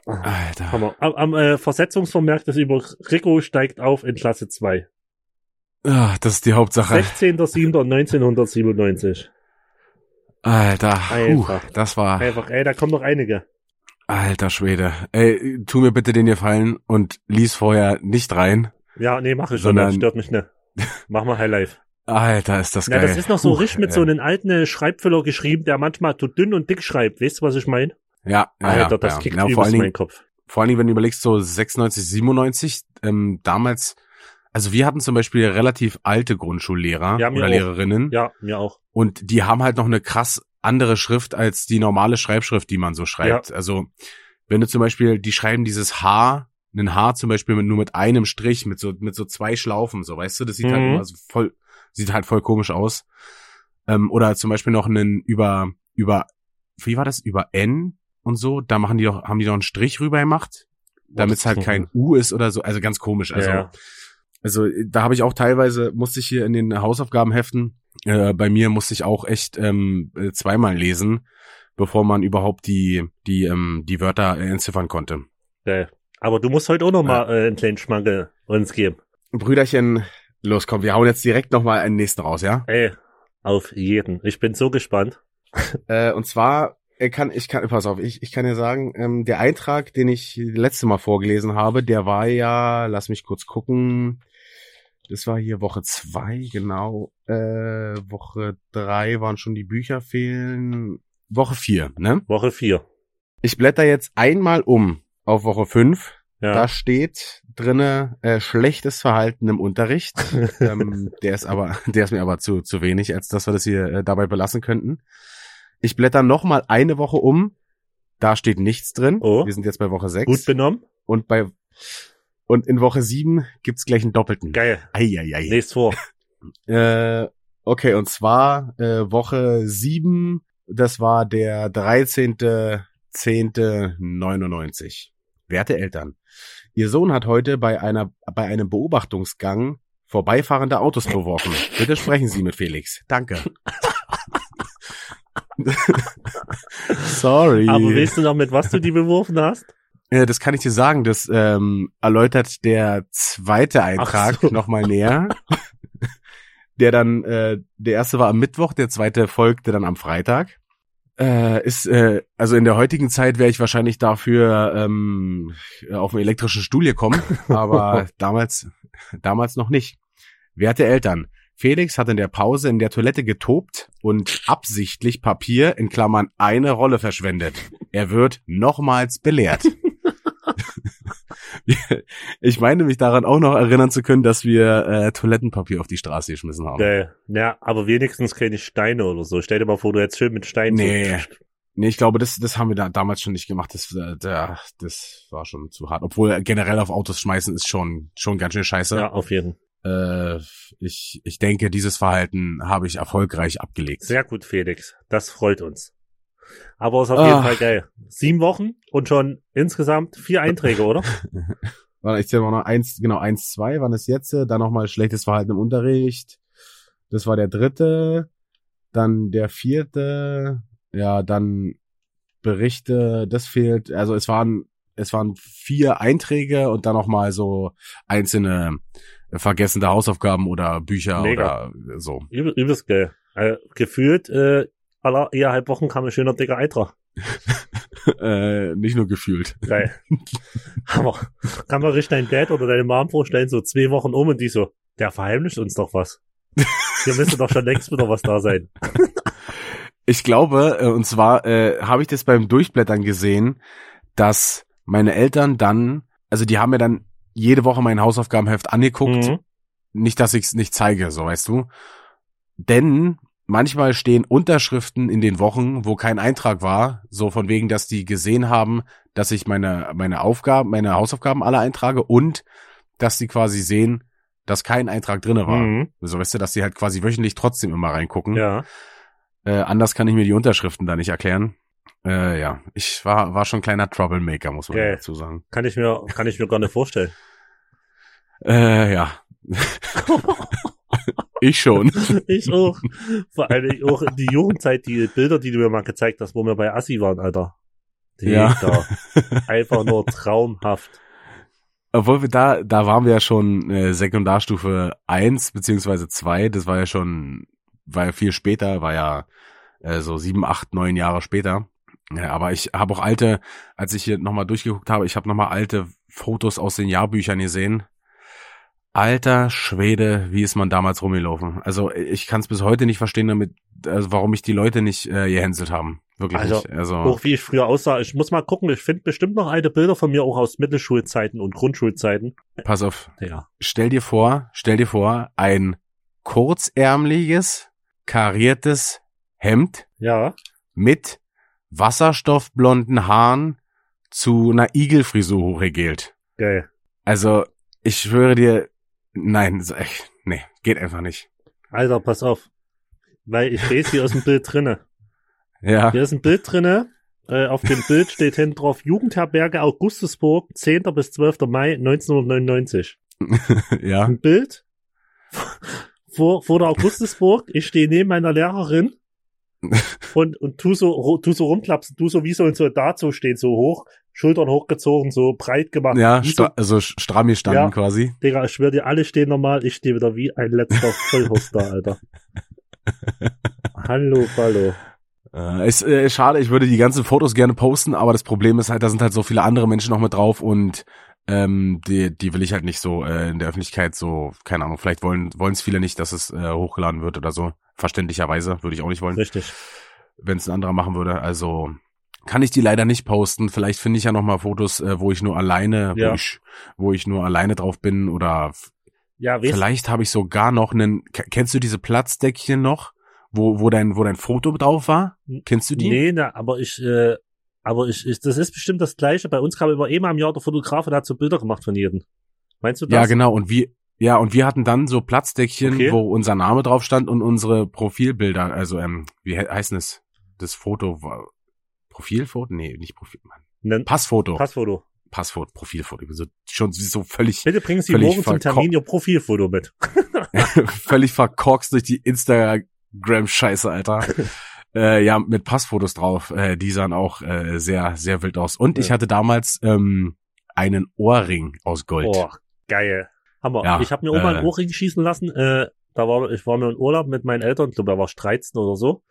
Alter. Hammer. Am, am äh, Versetzungsvermerk des über Rico steigt auf in Klasse 2. Ah, das ist die Hauptsache. 16.07.1997. Alter, puh, das war, Einfach, ey, da kommen noch einige. alter Schwede. Ey, tu mir bitte den Gefallen und lies vorher nicht rein. Ja, nee, mach ich schon, Sondern- das stört mich nicht. Mach mal Highlife. Alter, ist das Na, geil. das ist noch so Puh, richtig mit ey. so einem alten Schreibfüller geschrieben, der manchmal zu dünn und dick schreibt. Weißt du, was ich meine? Ja, ja, Alter, ja, das ja. kickt ja, vor übelst allen meinen Dingen, Kopf. vor allen Dingen, wenn du überlegst, so 96, 97, ähm, damals, also wir hatten zum Beispiel relativ alte Grundschullehrer Ja, oder auch. Lehrerinnen Ja, mir auch. und die haben halt noch eine krass andere Schrift als die normale Schreibschrift, die man so schreibt. Also wenn du zum Beispiel, die schreiben dieses H, ein H zum Beispiel mit, nur mit einem Strich, mit so, mit so zwei Schlaufen, so weißt du, das sieht halt Mhm. immer so voll, sieht halt voll komisch aus. Ähm, oder zum Beispiel noch einen über, über, wie war das, über N und so, da machen die doch, haben die doch einen Strich rüber gemacht, damit es halt kein U ist oder so, also ganz komisch. Also, ja. also da habe ich auch teilweise, musste ich hier in den Hausaufgabenheften, äh, bei mir musste ich auch echt ähm, äh, zweimal lesen, bevor man überhaupt die, die, ähm, die Wörter äh, entziffern konnte. Geil. Aber du musst heute auch noch mal äh, einen kleinen Schmankel uns geben. Brüderchen, los komm, wir hauen jetzt direkt nochmal einen nächsten raus, ja? Ey, auf jeden. Ich bin so gespannt. Äh, und zwar kann ich kann pass auf, ich, ich kann ja sagen, ähm, der Eintrag, den ich letzte Mal vorgelesen habe, der war ja, lass mich kurz gucken, das war hier Woche zwei, genau. Äh, Woche drei waren schon die Bücher fehlen. Woche vier, ne? Woche 4. Ich blätter jetzt einmal um auf Woche fünf. Ja. Da steht drinne äh, schlechtes Verhalten im Unterricht. ähm, der ist aber, der ist mir aber zu zu wenig, als dass wir das hier äh, dabei belassen könnten. Ich blätter noch mal eine Woche um. Da steht nichts drin. Oh. Wir sind jetzt bei Woche Gut sechs benommen. und bei und in Woche sieben gibt's gleich einen doppelten. Geil. Eieiei. Lest vor. Äh, okay, und zwar äh, Woche sieben. Das war der 13.10.99. Werte Eltern, Ihr Sohn hat heute bei einer bei einem Beobachtungsgang vorbeifahrende Autos beworfen. Bitte sprechen Sie mit Felix. Danke. Sorry. Aber weißt du noch, mit was du die beworfen hast? Äh, das kann ich dir sagen, das ähm, erläutert der zweite Eintrag so. nochmal näher. der dann, äh, der erste war am Mittwoch, der zweite folgte dann am Freitag. Äh, ist, äh, also in der heutigen Zeit wäre ich wahrscheinlich dafür ähm, auf einen elektrischen Stuhl gekommen, aber damals, damals noch nicht. Werte Eltern, Felix hat in der Pause in der Toilette getobt und absichtlich Papier in Klammern eine Rolle verschwendet. Er wird nochmals belehrt. ich meine mich daran auch noch erinnern zu können, dass wir äh, Toilettenpapier auf die Straße geschmissen haben. Äh, ja, aber wenigstens keine Steine oder so. Stell dir mal vor, du hättest schön mit Steinen Nee. so- Nee, ich glaube, das, das haben wir da damals schon nicht gemacht. Das, äh, da, das war schon zu hart. Obwohl generell auf Autos schmeißen ist schon, schon ganz schön scheiße. Ja, auf jeden. Äh, ich, ich denke, dieses Verhalten habe ich erfolgreich abgelegt. Sehr gut, Felix. Das freut uns. Aber ist auf jeden Ah. Fall geil. Sieben Wochen und schon insgesamt vier Einträge, oder? Warte, ich zähle mal noch eins, genau, eins, zwei waren es jetzt, dann nochmal schlechtes Verhalten im Unterricht. Das war der dritte, dann der vierte, ja, dann Berichte, das fehlt, also es waren, es waren vier Einträge und dann nochmal so einzelne vergessene Hausaufgaben oder Bücher Mega. oder so. Übel, übelst geil. Äh, gefühlt, äh, aller eineinhalb Wochen kam ein schöner dicker Eintrag. äh, nicht nur gefühlt. Geil. Aber kann man richtig dein Dad oder deine Mom vorstellen, so zwei Wochen um und die so, der verheimlicht uns doch was. Hier müsste doch schon längst wieder was da sein. Ich glaube, äh, und zwar äh, habe ich das beim Durchblättern gesehen, dass meine Eltern dann, also die haben mir dann jede Woche mein Hausaufgabenheft angeguckt. Mhm. Nicht, dass ich es nicht zeige, so weißt du. Denn manchmal stehen Unterschriften in den Wochen, wo kein Eintrag war, so von wegen, dass die gesehen haben, dass ich meine, meine Aufgaben, meine Hausaufgaben alle eintrage und dass die quasi sehen, dass kein Eintrag drinne war. Mhm. So weißt du, dass sie halt quasi wöchentlich trotzdem immer reingucken. Ja. Äh, anders kann ich mir die Unterschriften da nicht erklären. Äh, ja, ich war, war schon ein kleiner Troublemaker, muss man Geil. dazu sagen. Kann ich mir, kann ich mir gar nicht vorstellen. Äh, ja. ich schon. Ich auch. Vor allem auch in die Jugendzeit, die Bilder, die du mir mal gezeigt hast, wo wir bei Assi waren, Alter. Die Ja. da. Einfach nur traumhaft. Obwohl wir da, da waren wir ja schon äh, Sekundarstufe eins beziehungsweise zwei. Das war ja schon, war ja viel später, war ja äh, so sieben, acht, neun Jahre später. Ja, aber ich habe auch alte, als ich hier nochmal durchgeguckt habe, ich habe nochmal alte Fotos aus den Jahrbüchern gesehen. Alter Schwede, wie ist man damals rumgelaufen? Also ich kann es bis heute nicht verstehen, damit, also warum mich die Leute nicht äh, gehänselt haben. Wirklich Also, nicht. Also Auch wie ich früher aussah. Ich muss mal gucken, ich finde bestimmt noch alte Bilder von mir auch aus Mittelschulzeiten und Grundschulzeiten. pass auf, Ja. stell dir vor, stell dir vor, ein kurzärmliches, kariertes Hemd Ja. mit wasserstoffblonden Haaren zu einer Igelfrisur hochregelt. Geil. Also, ich schwöre dir, nein, echt, nee, geht einfach nicht. Alter, pass auf. Weil ich lese hier aus dem Bild drinne. Ja, Hier ist ein Bild drinne. Äh, auf dem Bild steht hinten drauf Jugendherberge Augustusburg, 10. bis 12. Mai 1999. ja, Ein Bild vor, vor der Augustusburg. Ich stehe neben meiner Lehrerin und, und tu so, tu so rumklapsen, tu so wie so ein Soldat so steht, so hoch, Schultern hochgezogen, so breit gemacht. ja, so, also stramm gestanden Ja. quasi. Digga, ich schwör dir, alle stehen normal, ich stehe wieder wie ein letzter Vollhorst da, Alter. Hallo, hallo. Äh, ist äh, schade, ich würde die ganzen Fotos gerne posten, aber das Problem ist halt, da sind halt so viele andere Menschen noch mit drauf und ähm, die, die will ich halt nicht so äh, in der Öffentlichkeit so, keine Ahnung, vielleicht wollen es viele nicht, dass es äh, hochgeladen wird oder so. Verständlicherweise würde ich auch nicht wollen, Richtig. wenn es ein anderer machen würde. Also kann ich die leider nicht posten. Vielleicht finde ich ja noch mal Fotos, äh, wo ich nur alleine, Ja. wo ich, wo ich nur alleine drauf bin oder Ja, vielleicht habe ich sogar noch einen. Kennst du diese Platzdeckchen noch, wo wo dein wo dein Foto drauf war? Kennst du die? Nee, na, aber ich, äh, aber ich, ich, das ist bestimmt das Gleiche. Bei uns kam immer immer im Jahr der Fotograf und hat so Bilder gemacht von jedem. Meinst du das? Ja, genau. Und wir, ja, und wir hatten dann so Platzdeckchen, Okay. wo unser Name drauf stand und unsere Profilbilder, also, ähm, wie he heißt denn das? Foto war, Profilfoto? Nee, nicht Profil, Mann. Nen Passfoto. Passfoto. Passfoto, Profilfoto. So, schon so völlig, Bitte bringen Sie morgen zum Termin Ihr Profilfoto mit. völlig verkorkst durch die Instagram-Scheiße, Alter. äh, ja, mit Passfotos drauf. Äh, die sahen auch äh, sehr, sehr wild aus. Und ich Ja. hatte damals ähm, einen Ohrring aus Gold. Oh, geil. Hammer. Ja, ich habe mir auch mal äh, einen Ohrring schießen lassen. Äh, da war, ich war mir in Urlaub mit meinen Eltern, ich glaube, da war ich 13 oder so,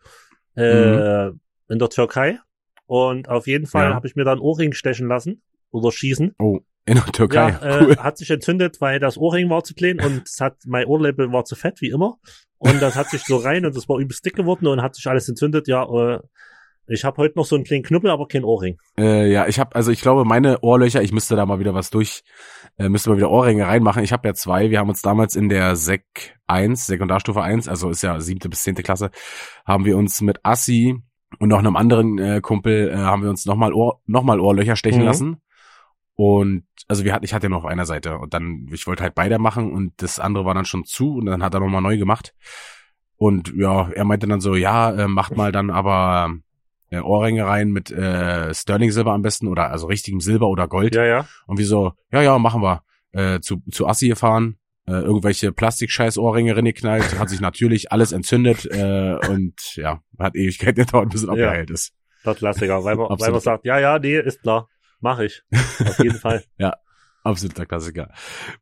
äh, in der Türkei. Und auf jeden Fall Mhm. Ja. habe ich mir da einen Ohrring stechen lassen oder schießen. Oh, in der Türkei. Ja, äh, cool. hat sich entzündet, weil das Ohrring war zu klein und es hat, mein Ohrläppel war zu fett, wie immer. Und das hat sich so rein und das war übelst dick geworden und hat sich alles entzündet. Ja, äh, Ich habe heute noch so einen kleinen Knubbel, aber kein Ohrring. Äh, ja, ich habe, also ich glaube, meine Ohrlöcher, ich müsste da mal wieder was durch, äh, müsste mal wieder Ohrringe reinmachen. Ich habe ja zwei. Wir haben uns damals in der Sek 1, Sekundarstufe 1, also ist ja siebte bis zehnte Klasse, haben wir uns mit Assi und noch einem anderen äh, Kumpel äh, haben wir uns nochmal Ohr, noch mal Ohrlöcher stechen Mhm. lassen. Und also wir hatten, ich hatte noch auf einer Seite und dann, ich wollte halt beide machen und das andere war dann schon zu und dann hat er nochmal neu gemacht. Und ja, er meinte dann so, ja, äh, macht mal dann aber äh, Ohrringe rein mit äh, Sterling Silber am besten oder also richtigem Silber oder Gold. Ja, ja. Und wir so, ja, ja, machen wir. Äh, zu, zu Assi gefahren, äh, irgendwelche Plastikscheiß-Ohrringe reingeknallt, hat sich natürlich alles entzündet äh, und ja, hat Ewigkeit gedauert, bis es Ja. abgeheilt ist. Der Klassiker, weil man, weil man sagt, ja, ja, nee, ist klar. Mach ich. Auf jeden Fall. Absoluter Klassiker.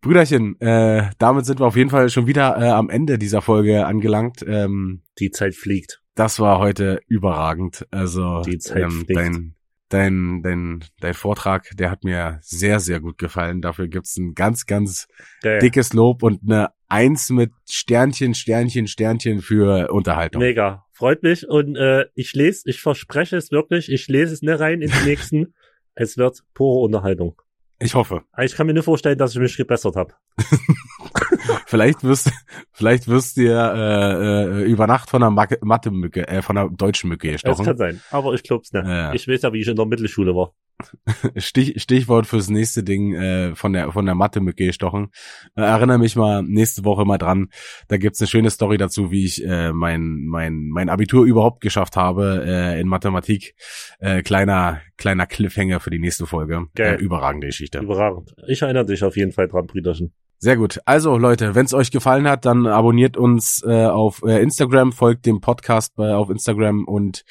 Brüderchen, äh, damit sind wir auf jeden Fall schon wieder äh, am Ende dieser Folge angelangt. Ähm, Die Zeit fliegt. das war heute überragend. Also Die Zeit ähm, fliegt. dein, dein, dein, dein Vortrag, der hat mir sehr, sehr gut gefallen. Dafür gibt's ein ganz, ganz Geil. dickes Lob und eine Eins mit Sternchen, Sternchen, Sternchen für Unterhaltung. Mega. Freut mich. Und äh, ich lese, ich verspreche es wirklich, ich lese es nicht rein in den nächsten. Es wird pure Unterhaltung. Ich hoffe. Ich kann mir nur vorstellen, dass ich mich gebessert habe. Vielleicht wirst, vielleicht wirst dir äh, äh, über Nacht von einer Macke- Mathe-Mücke, äh, von einer deutschen Mücke Es kann gestochen. sein. Aber ich glaub's nicht. Ja. Ich weiß ja, wie ich in der Mittelschule war. Stich, Stichwort fürs nächste Ding äh, von der von der Mathe-Mücke gestochen. Äh, erinnere mich mal nächste Woche mal dran. Da gibt's eine schöne Story dazu, wie ich äh, mein mein mein Abitur überhaupt geschafft habe äh, in Mathematik. Äh, kleiner kleiner Cliffhanger für die nächste Folge. Geil. Äh, überragende Geschichte. Überragend. Ich erinnere dich auf jeden Fall dran, Brüderchen. Sehr gut. Also Leute, wenn es euch gefallen hat, dann abonniert uns äh, auf äh, Instagram, folgt dem Podcast bei, auf Instagram und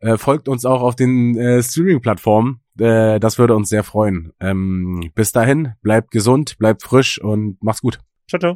äh, folgt uns auch auf den äh, Streaming-Plattformen. Äh, das würde uns sehr freuen. Ähm, bis dahin, bleibt gesund, bleibt frisch und macht's gut. Ciao, ciao.